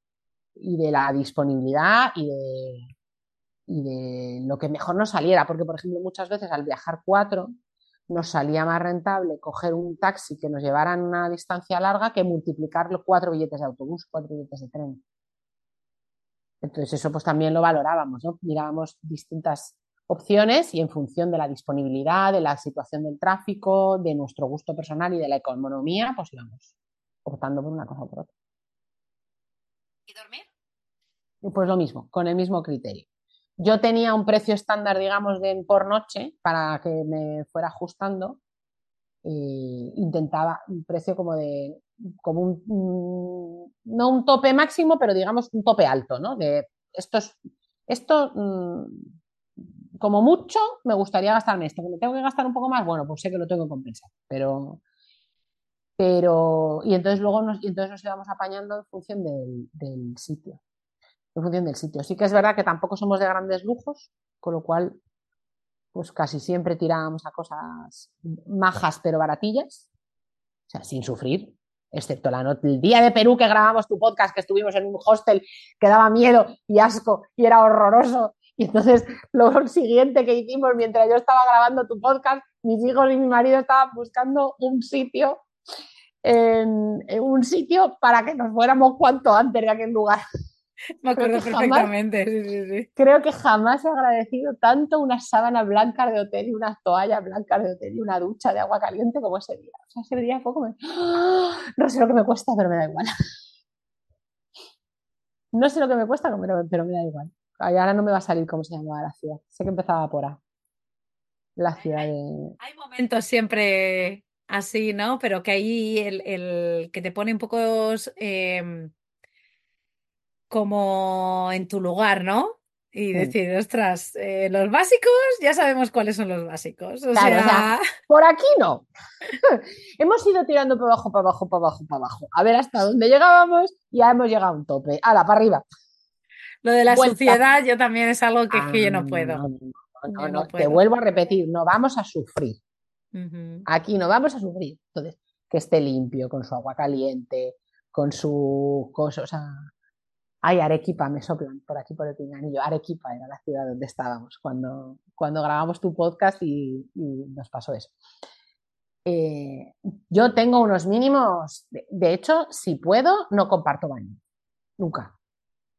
y de la disponibilidad y de, y de lo que mejor nos saliera. Porque, por ejemplo, muchas veces al viajar cuatro, nos salía más rentable coger un taxi que nos llevara en una distancia larga que multiplicar los cuatro billetes de autobús, cuatro billetes de tren. Entonces eso pues también lo valorábamos, ¿no? Mirábamos distintas opciones y en función de la disponibilidad, de la situación del tráfico, de nuestro gusto personal y de la economía, pues íbamos optando por una cosa o por otra.
¿Y dormir?
Pues lo mismo, con el mismo criterio. Yo tenía un precio estándar, digamos, de, por noche para que me fuera ajustando. E intentaba un precio como de, como un, no un tope máximo, pero digamos un tope alto, ¿no? De estos, esto, mm, como mucho, me gustaría gastarme esto. Que me tengo que gastar un poco más, bueno, pues sé que lo tengo que compensar, pero, pero, y entonces luego nos, y entonces nos íbamos apañando en función del, del sitio en función del sitio. Sí que es verdad que tampoco somos de grandes lujos, con lo cual, pues casi siempre tirábamos a cosas majas pero baratillas, o sea, sin sufrir, excepto la noche, el día de Perú que grabamos tu podcast, que estuvimos en un hostel que daba miedo y asco y era horroroso. Y entonces lo siguiente que hicimos mientras yo estaba grabando tu podcast, mis hijos y mi marido estaban buscando un sitio, un sitio para que nos fuéramos cuanto antes de aquel lugar.
Me acuerdo perfectamente.
Creo que jamás he agradecido tanto una sábana blanca de hotel y unas toallas blancas de hotel y una ducha de agua caliente como ese día. O sea, ese día fue como... ¡Ah! No sé lo que me cuesta, pero me da igual. No sé lo que me cuesta, pero, pero me da igual. ahora no me va a salir cómo se llamaba la ciudad. Sé que empezaba por A. La ciudad de...
Hay momentos siempre así, ¿no? Pero que ahí el, el que te pone un poco... Eh como en tu lugar, ¿no? Y decir, ostras, eh, los básicos, ya sabemos cuáles son los básicos. O, sea...
por aquí no. hemos ido tirando para abajo, para abajo, para abajo, para abajo. A ver hasta dónde llegábamos y ya hemos llegado a un tope. la para arriba.
Lo de la suciedad, yo también es algo que, que yo no puedo.
No, no, Te vuelvo a repetir, no vamos a sufrir. Aquí no vamos a sufrir. Entonces, que esté limpio, con su agua caliente, con su cosa, o sea, Ay, Arequipa, me soplan por aquí por el pinganillo. Arequipa era la ciudad donde estábamos cuando, cuando grabamos tu podcast y, nos pasó eso. Eh, yo tengo unos mínimos, de, hecho, si puedo, no comparto baño. Nunca.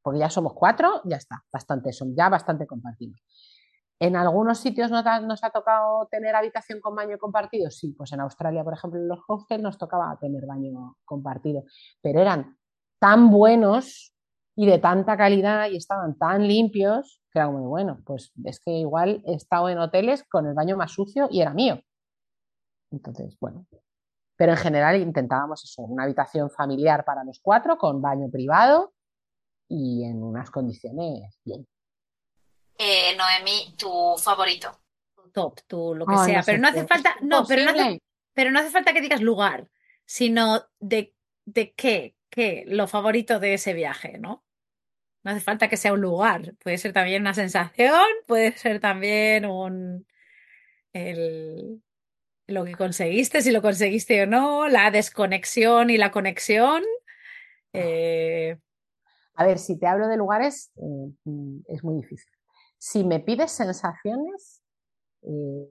Porque ya somos cuatro, ya está, bastante, son ya bastante compartidos. En algunos sitios nos nos ha, tocado tener habitación con baño compartido, sí, pues en Australia, por ejemplo, en los hostels nos tocaba tener baño compartido, pero eran tan buenos y de tanta calidad y estaban tan limpios que era muy bueno. Pues es que igual he estado en hoteles con el baño más sucio y era mío. Entonces, bueno, Pero en general intentábamos eso, una habitación familiar para los cuatro con baño privado y en unas condiciones bien.
Eh, Noemí, tu favorito.
Top, tú, lo que sea.
no
pero
sé
no hace falta, no, pero no hace, pero no hace falta que digas lugar, sino de, de qué, qué, lo favorito de ese viaje, ¿no? No hace falta que sea un lugar, puede ser también una sensación, puede ser también un el, lo que conseguiste, si lo conseguiste o no, la desconexión y la conexión. eh,
A ver, si te hablo de lugares, mm, es muy difícil. Si me pides sensaciones, eh,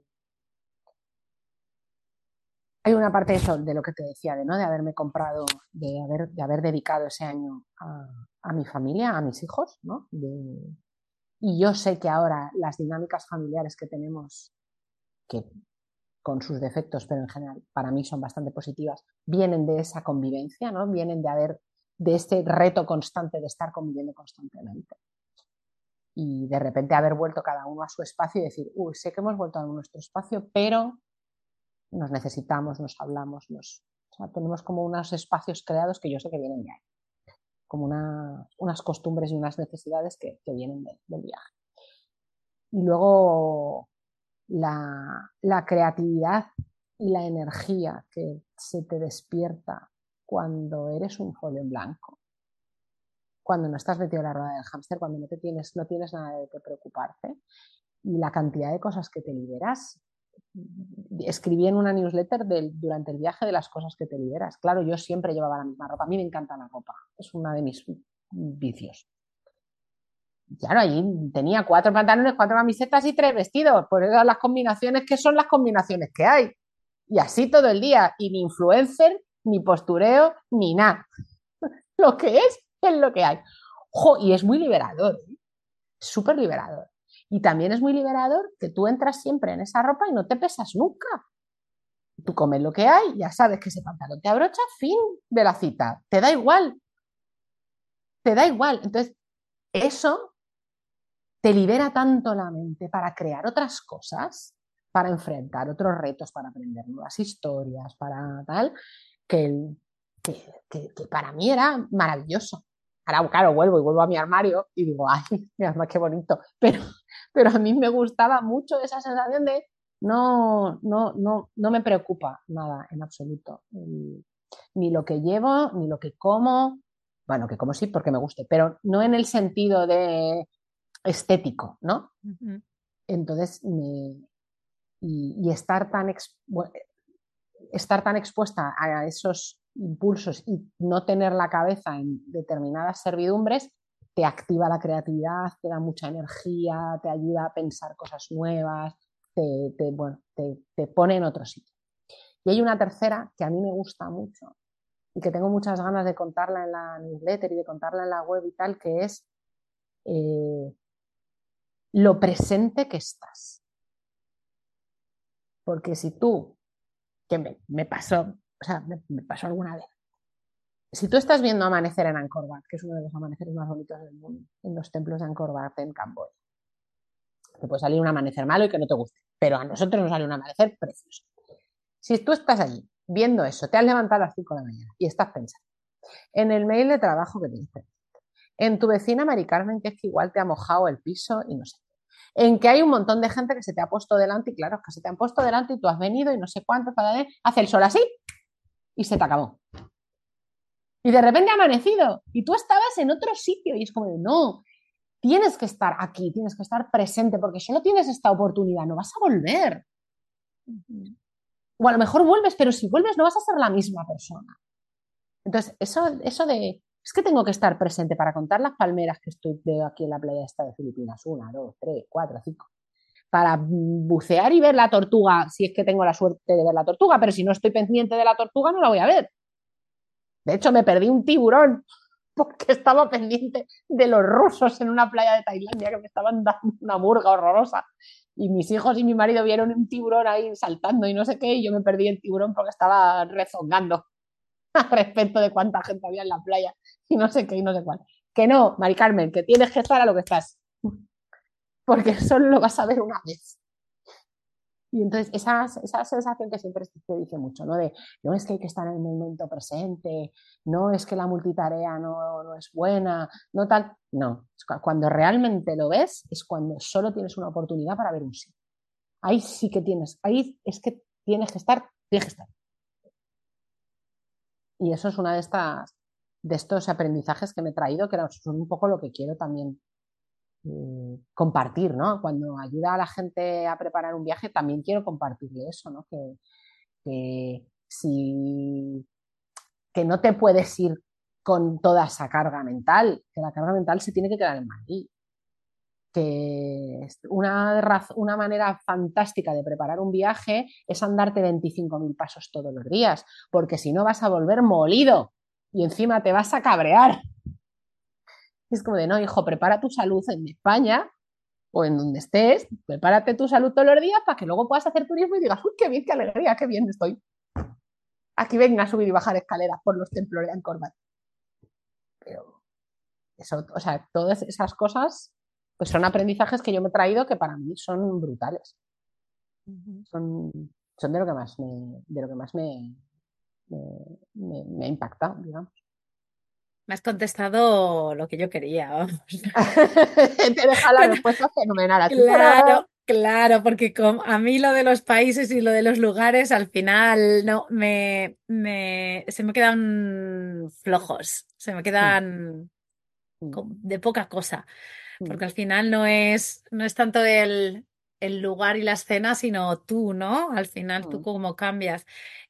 hay una parte de eso, de lo que te decía, de, ¿no? de haberme comprado, de haber, de haber dedicado ese año a, a mi familia, a mis hijos, ¿no? Y yo sé que ahora las dinámicas familiares que tenemos, que con sus defectos, pero en general para mí son bastante positivas, vienen de esa convivencia, ¿no? Vienen de haber, de este reto constante de estar conviviendo constantemente. Y de repente haber vuelto cada uno a su espacio y decir, uy, sé que hemos vuelto a nuestro espacio, pero nos necesitamos, nos hablamos, nos, o tenemos como unos espacios creados que yo sé que vienen de ahí, como una, unas costumbres y unas necesidades que, que vienen de- del viaje. Y luego la, la creatividad y la energía que se te despierta cuando eres un folio en blanco, cuando no estás metido en la rueda del hámster, cuando no, te tienes, no tienes nada de qué preocuparte y la cantidad de cosas que te liberas. Escribí en una newsletter durante el viaje de las cosas que te liberas. Claro, yo siempre llevaba la misma ropa. A mí me encanta la ropa. Es uno de mis vicios. Claro, allí tenía cuatro pantalones, cuatro camisetas y tres vestidos. Por eso las combinaciones que son las combinaciones que hay. Y así todo el día. Y ni influencer, ni postureo, ni nada. Lo que es, es lo que hay. Jo, y es muy liberador. ¿eh? Súper liberador. Y también es muy liberador que tú entras siempre en esa ropa y no te pesas nunca. Tú comes lo que hay, ya sabes que ese pantalón te abrocha, fin de la cita. Te da igual. Te da igual. Entonces, eso te libera tanto la mente para crear otras cosas, para enfrentar otros retos, para aprender nuevas historias, para tal, que, que, para mí era maravilloso. Ahora, claro, vuelvo y vuelvo a mi armario y digo, ay, mira, más qué bonito. Pero, pero a mí me gustaba mucho esa sensación de no, no, no, no me preocupa nada en absoluto. Ni- Ni lo que llevo, ni lo que como. Bueno, que como sí, porque me guste, pero no en el sentido de estético, ¿no? Entonces, me- y, y estar, tan ex- estar tan expuesta a esos impulsos y no tener la cabeza en determinadas servidumbres, te activa la creatividad, te da mucha energía, te ayuda a pensar cosas nuevas, te, pone en otro sitio. Y hay una tercera que a mí me gusta mucho y que tengo muchas ganas de contarla en la newsletter y de contarla en la web y tal, que es eh, lo presente que estás. Porque si tú, que me, pasó, o sea, me pasó alguna vez, si tú estás viendo amanecer en Angkor Wat, que es uno de los amaneceres más bonitos del mundo, en los templos de Angkor Wat en Camboya, te puede salir un amanecer malo y que no te guste, pero a nosotros nos sale un amanecer precioso. Si tú estás allí viendo eso, te has levantado a las 5 de la mañana y estás pensando en el mail de trabajo que tienes en tu vecina Mari Carmen, que es que igual te ha mojado el piso y no sé en que hay un montón de gente que se te ha puesto delante y claro, que se te han puesto delante y tú has venido y no sé cuánto, para hace el sol así y se te acabó. Y de repente ha amanecido y tú estabas en otro sitio y es como, no, tienes que estar aquí, tienes que estar presente porque solo tienes esta oportunidad, no vas a volver. O a lo mejor vuelves, pero si vuelves no vas a ser la misma persona. Entonces, eso, eso de, es que tengo que estar presente para contar las palmeras que estoy veo aquí en la playa esta de Filipinas, una, dos, tres, cuatro, cinco, para bucear y ver la tortuga, si es que tengo la suerte de ver la tortuga, pero si no estoy pendiente de la tortuga no la voy a ver. De hecho, me perdí un tiburón porque estaba pendiente de los rusos en una playa de Tailandia que me estaban dando una murga horrorosa. Y mis hijos y mi marido vieron un tiburón ahí saltando y no sé qué, y yo me perdí el tiburón porque estaba rezongando respecto de cuánta gente había en la playa y no sé qué y no sé cuál. Que no, Mari Carmen, que tienes que estar a lo que estás. Porque solo lo vas a ver una vez. Y entonces esa, esa sensación que siempre se dice mucho, ¿no? De no es que hay que estar en el momento presente, no es que la multitarea no, no es buena, no tal. No, cuando realmente lo ves es cuando solo tienes una oportunidad para ver un sí. Ahí sí que tienes, ahí es que tienes que estar, tienes que estar. Y eso es una de estas, de estos aprendizajes que me he traído, que son un poco lo que quiero también compartir, ¿no? Cuando ayuda a la gente a preparar un viaje, también quiero compartirle eso, ¿no? Que, si que no te puedes ir con toda esa carga mental, que la carga mental se tiene que quedar en Madrid. Que una, una manera fantástica de preparar un viaje es andarte 25.000 pasos todos los días, porque si no vas a volver molido y encima te vas a cabrear. Es como de, no, hijo, prepara tu salud en España o en donde estés, prepárate tu salud todos los días para que luego puedas hacer turismo y digas, uy, qué bien, qué alegría, qué bien estoy. Aquí venga a subir y bajar escaleras por los templos de Angkor Pero eso, o sea, todas esas cosas pues son aprendizajes que yo me he traído que para mí son brutales. Son, son de lo que más me, de lo que más me, me, me ha impactado, digamos.
Me has contestado lo que yo quería, vamos.
Te deja la respuesta fenomenal.
claro, claro, porque a mí lo de los países y lo de los lugares al final no me, me se me quedan flojos, se me quedan mm. de poca cosa, mm. porque al final no es no es tanto el, el lugar y la escena, sino tú, ¿no? Al final tú mm. cómo cambias.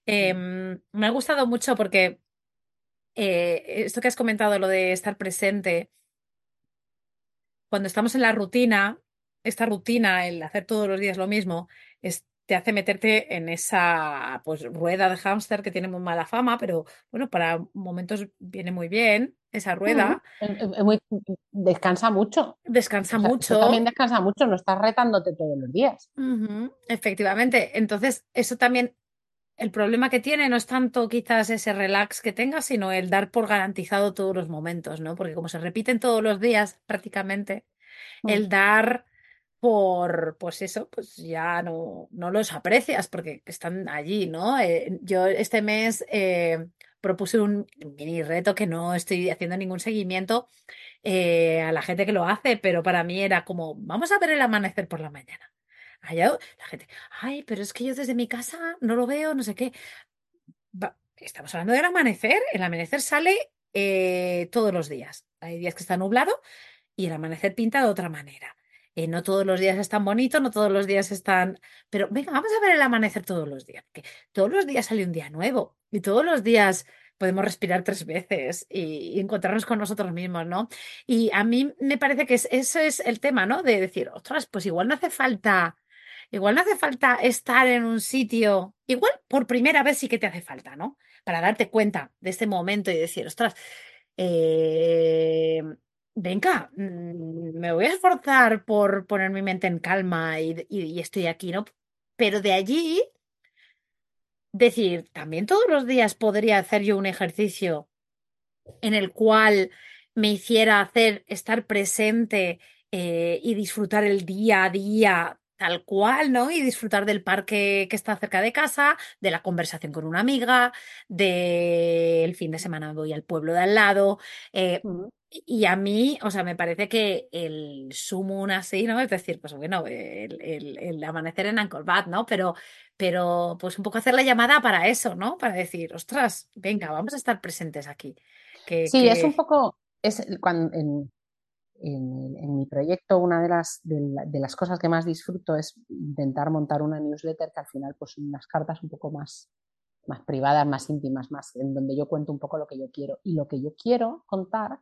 Em, me ha gustado mucho porque eh, esto que has comentado, lo de estar presente, cuando estamos en la rutina, esta rutina, el hacer todos los días lo mismo, te hace meterte en esa pues, rueda de hámster que tiene muy mala fama, pero bueno, para momentos viene muy bien esa rueda.
descansa mucho.
Descansa mucho.
También descansa mucho, no estás retándote todos los días.
Efectivamente. Entonces, eso también el problema que tiene no es tanto quizás ese relax que tenga, sino el dar por garantizado todos los momentos, ¿no? Porque como se repiten todos los días prácticamente, mm. el dar por, pues eso, pues ya no, no los aprecias porque están allí, ¿no? Eh, yo este mes eh, propuse un mini reto que no estoy haciendo ningún seguimiento eh, a la gente que lo hace, pero para mí era como, vamos a ver el amanecer por la mañana. Allá la gente, ay, pero es que yo desde mi casa no lo veo, no sé qué. estamos hablando del amanecer. El amanecer sale eh, todos los días. Hay días que está nublado y el amanecer pinta de otra manera. Eh, no todos los días están bonitos, no todos los días están. Pero venga, vamos a ver el amanecer todos los días. Que todos los días sale un día nuevo y todos los días podemos respirar tres veces y, encontrarnos con nosotros mismos, ¿no? Y a mí me parece que es, ese es el tema, ¿no? De decir, ostras, pues igual no hace falta Igual no hace falta estar en un sitio, igual por primera vez sí que te hace falta, ¿no? Para darte cuenta de este momento y decir, ostras, eh, venga, mm, me voy a esforzar por poner mi mente en calma y, estoy aquí, ¿no? Pero de allí, decir, también todos los días podría hacer yo un ejercicio en el cual me hiciera hacer, estar presente eh, y disfrutar el día a día tal cual, ¿no? Y disfrutar del parque que está cerca de casa, de la conversación con una amiga, del fin de semana voy al pueblo de al lado. Eh, y a mí, o sea, me parece que el sumo así, ¿no? Es decir, pues bueno, el, amanecer en Angkor ¿no? Pero, pero pues un poco hacer la llamada para eso, ¿no? Para decir, ostras, venga, vamos a estar presentes aquí.
Que, sí, es un poco, es cuando, en, en, mi proyecto una de las, de, las cosas que más disfruto es intentar montar una newsletter que al final pues son unas cartas un poco más, más privadas, más íntimas, más en donde yo cuento un poco lo que yo quiero. Y lo que yo quiero contar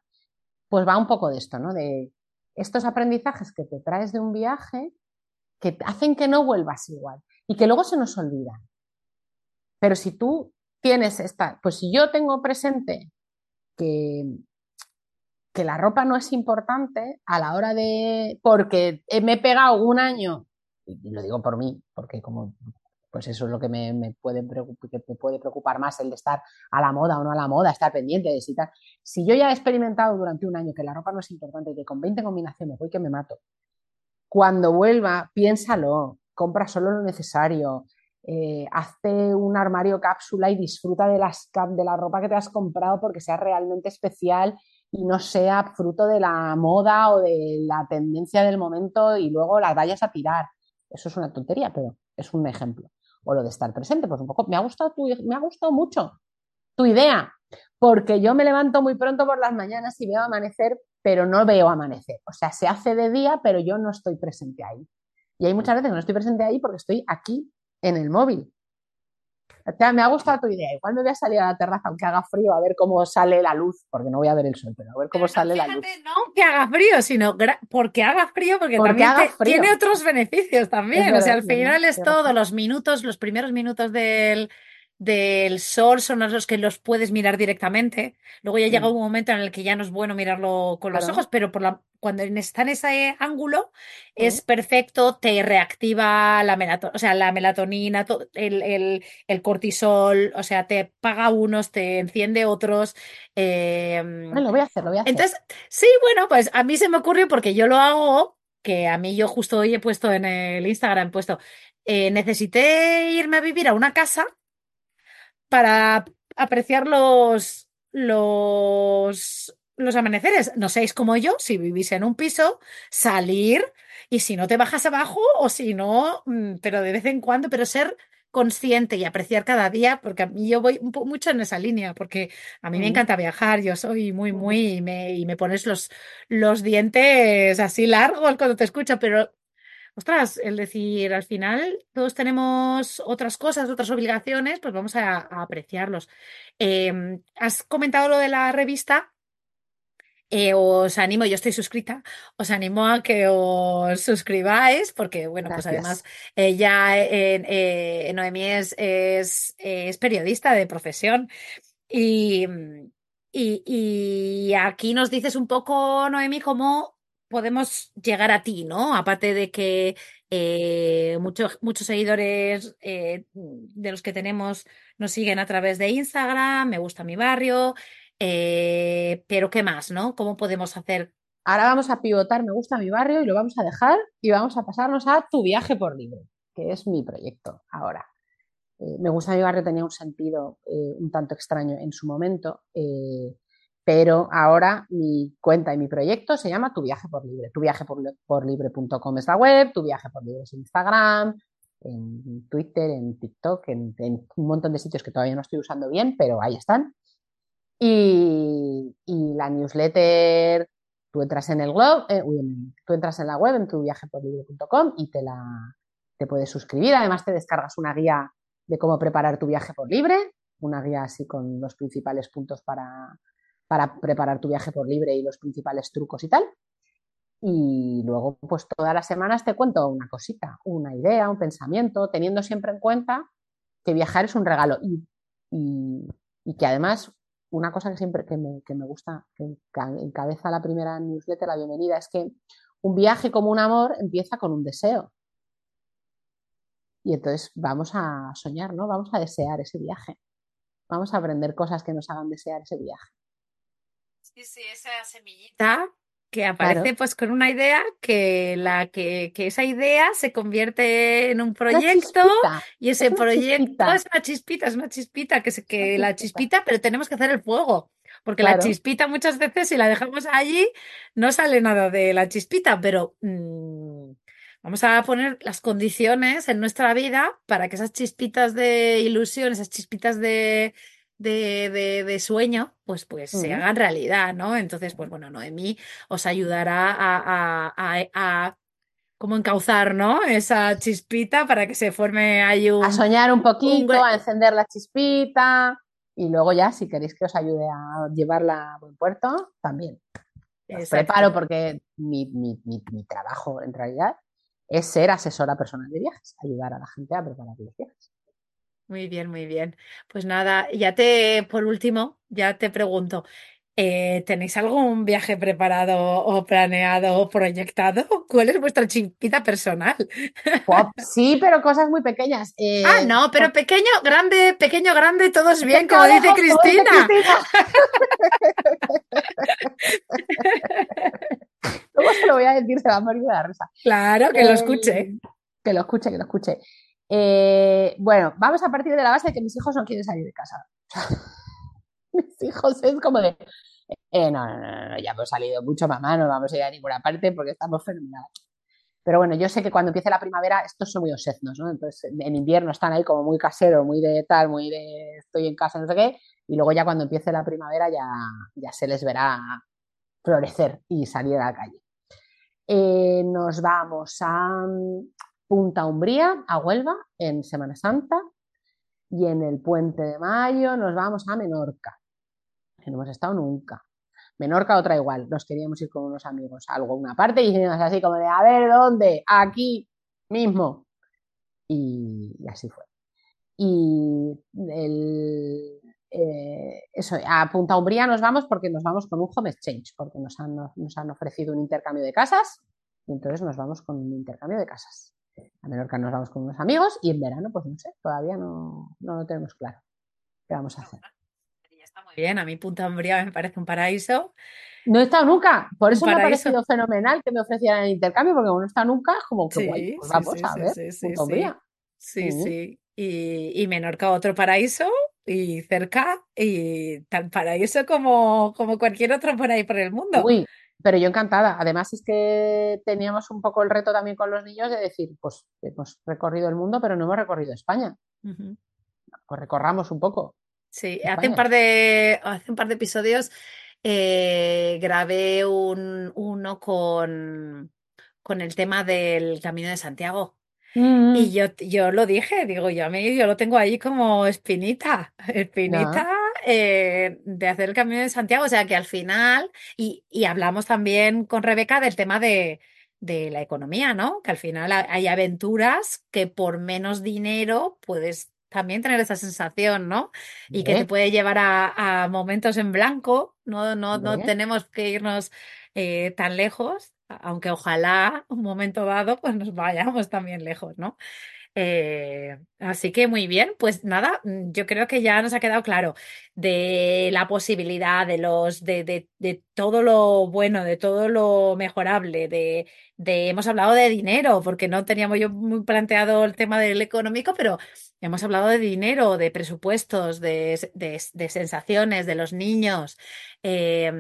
pues va un poco de esto, ¿no? De estos aprendizajes que te traes de un viaje que hacen que no vuelvas igual y que luego se nos olvidan. Pero si tú tienes esta, pues si yo tengo presente que que la ropa no es importante a la hora de, porque me he pegado un año, y lo digo por mí, porque como, pues eso es lo que me, puede, preocupar, que me puede preocupar más, el de estar a la moda o no a la moda, estar pendiente de si tal. Si yo ya he experimentado durante un año que la ropa no es importante y que con 20 combinaciones voy que me mato, cuando vuelva, piénsalo, compra solo lo necesario, eh, hazte un armario cápsula y disfruta de, las, de la ropa que te has comprado porque sea realmente especial y no sea fruto de la moda o de la tendencia del momento y luego las vayas a tirar. Eso es una tontería, pero es un ejemplo. O lo de estar presente, pues un poco, me ha gustado, tu, me ha gustado mucho tu idea, porque yo me levanto muy pronto por las mañanas y veo amanecer, pero no veo amanecer. O sea, se hace de día, pero yo no estoy presente ahí. Y hay muchas veces que no estoy presente ahí porque estoy aquí en el móvil. Me ha gustado tu idea. Igual me voy a salir a la terraza aunque haga frío a ver cómo sale la luz, porque no voy a ver el sol, pero a ver cómo sale la luz.
No que haga frío, sino porque haga frío, porque, también tiene otros beneficios también. o sea, al final es todo, los minutos, los primeros minutos del, del sol son los que los puedes mirar directamente. Luego ya llega un momento en el que ya no es bueno mirarlo con los ojos, pero por la, cuando está en ese ángulo es perfecto, te reactiva la melatonina, o sea, la melatonina, el, el, cortisol, o sea, te paga unos, te enciende otros.
Em, lo voy a hacer, lo voy a hacer.
Entonces, sí, bueno, pues a mí se me ocurrió porque yo lo hago, que a mí yo justo hoy he puesto en el Instagram, he puesto, eh, necesité irme a vivir a una casa para apreciar los, los, los amaneceres. No seáis como yo, si vivís en un piso, salir y si no te bajas abajo o si no, mm, pero de vez en cuando, pero ser consciente y apreciar cada día, porque a mí yo voy mucho en esa línea, porque a mí me encanta viajar, yo soy muy, muy, y me, y me pones los, los dientes así largos cuando te escucho, pero ostras, el decir, al final todos tenemos otras cosas, otras obligaciones, pues vamos a, apreciarlos. Em, has comentado lo de la revista. Eh, os animo, yo estoy suscrita, os animo a que os suscribáis, porque, bueno, pues además ella, eh, Noemí es, es, periodista de profesión y, y, y, aquí nos dices un poco, Noemí, cómo podemos llegar a ti, ¿no? Aparte de que eh, muchos, muchos seguidores eh, de los que tenemos nos siguen a través de Instagram, me gusta mi barrio, eh, pero ¿qué más, no? ¿Cómo podemos hacer?
Ahora vamos a pivotar, me gusta mi barrio y lo vamos a dejar y vamos a pasarnos a tu viaje por libre, que es mi proyecto ahora. me gusta mi barrio tenía un sentido un tanto extraño en su momento pero ahora mi cuenta y mi proyecto se llama Tu Viaje por Libre. Tu Viaje por, Libre.com es la web, Tu Viaje por Libre es Instagram, en Twitter, en TikTok, en, un montón de sitios que todavía no estoy usando bien, pero ahí están. Y, la newsletter, tú entras en el blog, eh, entras en la web en tuviajeporlibre.com y te la te puedes suscribir. Además te descargas una guía de cómo preparar tu viaje por libre, una guía así con los principales puntos para, para preparar tu viaje por libre y los principales trucos y tal. Y luego, pues todas las semanas te cuento una cosita, una idea, un pensamiento, teniendo siempre en cuenta que viajar es un regalo y, y, que además una cosa que siempre que me, que me gusta, que encabeza la primera newsletter, la bienvenida, es que un viaje como un amor empieza con un deseo. Y entonces vamos a soñar, ¿no? Vamos a desear ese viaje. Vamos a aprender cosas que nos hagan desear ese viaje.
Sí, sí, esa semillita que aparece pues con una idea que la que, que, esa idea se convierte en un proyecto y ese proyecto es una chispita, es una chispita que se que la chispita, pero tenemos que hacer el fuego. Porque la chispita muchas veces si la dejamos allí no sale nada de la chispita, pero mm, vamos a poner las condiciones en nuestra vida para que esas chispitas de ilusión, esas chispitas de, de, de, sueño, pues, pues se hagan realidad, ¿no? Entonces, pues bueno, Noemí os ayudará a, a, a, como encauzar, ¿no? Esa chispita para que se forme ahí un...
A soñar un poquito, a encender la chispita y luego ya, si queréis que os ayude a llevarla a buen puerto, también. Os preparo porque mi, mi, mi, mi trabajo en realidad es ser asesora personal de viajes, ayudar a la gente a preparar los viajes.
Muy bien, muy bien. Pues nada, ya te, por último, ya te pregunto, eh, ¿tenéis algún viaje preparado o planeado o proyectado? ¿Cuál es vuestra chispita personal?
sí, pero cosas muy pequeñas.
ah, eh, no, pero pequeño, grande, pequeño, grande, todos bien, como dice Cristina.
¿Cómo se lo voy a decir? Se va a morir de la risa.
Claro, que lo escuche.
que lo escuche, que lo escuche. Eh, bueno, vamos a partir de la base de que mis hijos no quieren salir de casa. mis hijos es como de, eh, no, no, no, no, ya hemos salido mucho, mamá, no vamos a ir a ninguna parte porque estamos fenomenales. Pero bueno, yo sé que cuando empiece la primavera estos son muy osetnos, ¿no? Entonces en invierno están ahí como muy casero, muy de tal, muy de estoy en casa, no sé qué, y luego ya cuando empiece la primavera ya, ya se les verá florecer y salir a la calle. Eh, nos vamos a Punta Umbría, a Huelva, en Semana Santa, y en el puente de mayo nos vamos a Menorca, que no hemos estado nunca. Menorca otra igual, nos queríamos ir con unos amigos, algo una parte y dijimos así como de, a ver, ¿dónde? Aquí mismo. Y, así fue. Y eh, eso, a Punta Umbría nos vamos porque nos vamos con un home exchange, porque nos han ofrecido un intercambio de casas y entonces nos vamos con un intercambio de casas. A Menorca nos vamos con unos amigos y en verano, pues no sé, todavía no, no lo tenemos claro. ¿Qué vamos a hacer?
Está muy bien, a mí Punta Umbría me parece un paraíso.
No he estado nunca, por eso me ha parecido fenomenal que me ofrecieran el intercambio, porque como no estado nunca, es como que
Sí,
guay, pues
sí,
vamos
sí,
a ver,
sí,
Punta
sí.
Umbría.
Sí,
Ujú.
sí. Y, y Menorca otro paraíso y cerca y tan paraíso como, como cualquier otro por ahí por el mundo.
Uy, pero yo encantada. Además es que teníamos un poco el reto también con los niños de decir, pues hemos recorrido el mundo, pero no hemos recorrido España. Pues recorramos un poco.
Sí,
España.
hace un par de, hace un par de episodios eh, grabé un, uno con, con el tema del Camino de Santiago.
Mm,
Y yo, yo lo dije, digo, yo a mí yo lo tengo ahí como espinita, espinita eh, de hacer el Camino de Santiago. O sea que al final, y, y hablamos también con Rebeca del tema de, de la economía, ¿no? Que al final ha- hay aventuras que por menos dinero puedes también tener esa sensación, ¿no? Y que te puede llevar a, a momentos en blanco, no, no, no tenemos que irnos eh, tan lejos, aunque ojalá un momento dado pues nos vayamos también lejos, ¿no? Eh, así que muy bien, pues nada, mm, yo creo que ya nos ha quedado claro de la posibilidad, de los, de, de, todo lo bueno, de todo lo mejorable, de, de hemos hablado de dinero, porque no teníamos yo muy planteado el tema del económico, pero hemos hablado de dinero, de presupuestos, de, de, de sensaciones, de los niños, eh,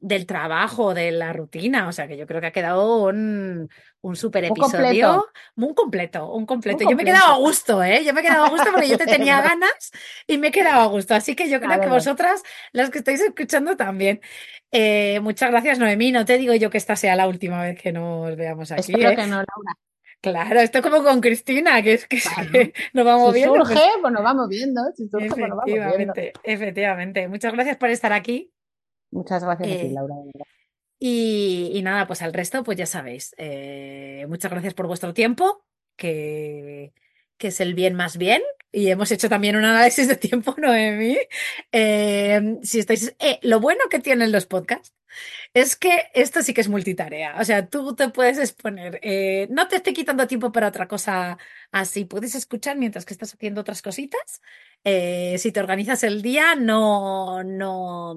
del trabajo, de la rutina. O sea que yo creo que ha quedado un, un super episodio.
completo.
Muy completo, un completo. Yo me he quedado a gusto, ¿eh? Yo me he quedado a gusto porque yo te tenía ganas y me he quedado a gusto. Así que yo creo que vosotras, las que estáis escuchando también. Eh, muchas gracias, Noemí. No te digo yo que esta sea la última vez que nos veamos aquí,
Espero
¿eh?
que no, Laura.
Claro, esto como con Cristina, que es que se- nos vamos
Si
viendo.
surge, pues nos vamos viendo. Si surge, pues nos vamos viendo.
Efectivamente, efectivamente. Muchas gracias por estar aquí.
Muchas gracias a ti,
Eh,
Laura.
Y, y nada, pues al resto, pues ya sabéis. eh, muchas gracias por vuestro tiempo, que, que es el bien más bien. Y hemos hecho también un análisis de tiempo, Noemí. Eh, si estáis, eh, lo bueno que tienen los podcasts es que esto sí que es multitarea. O sea, tú te puedes exponer. eh, no te esté quitando tiempo para otra cosa así. Puedes escuchar mientras que estás haciendo otras cositas. Eh, si te organizas el día, no, no,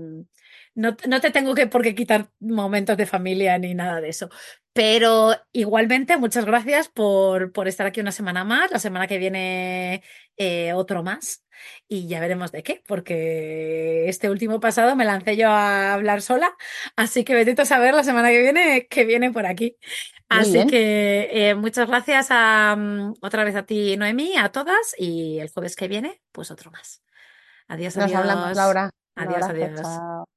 no, no te tengo que por qué quitar momentos de familia ni nada de eso. Pero igualmente, muchas gracias por, por estar aquí una semana más. La semana que viene eh, otro más. Y ya veremos de qué, porque este último pasado me lancé yo a hablar sola, así que a saber la semana que viene que viene por aquí.
Muy
Así
bien.
que eh, muchas gracias a, mm, otra vez a ti, Noemí, a todas, y el jueves que viene, pues otro más. Adiós,
Nos hablamos,
adiós.
Laura. Un
Adiós, adiós.
chao.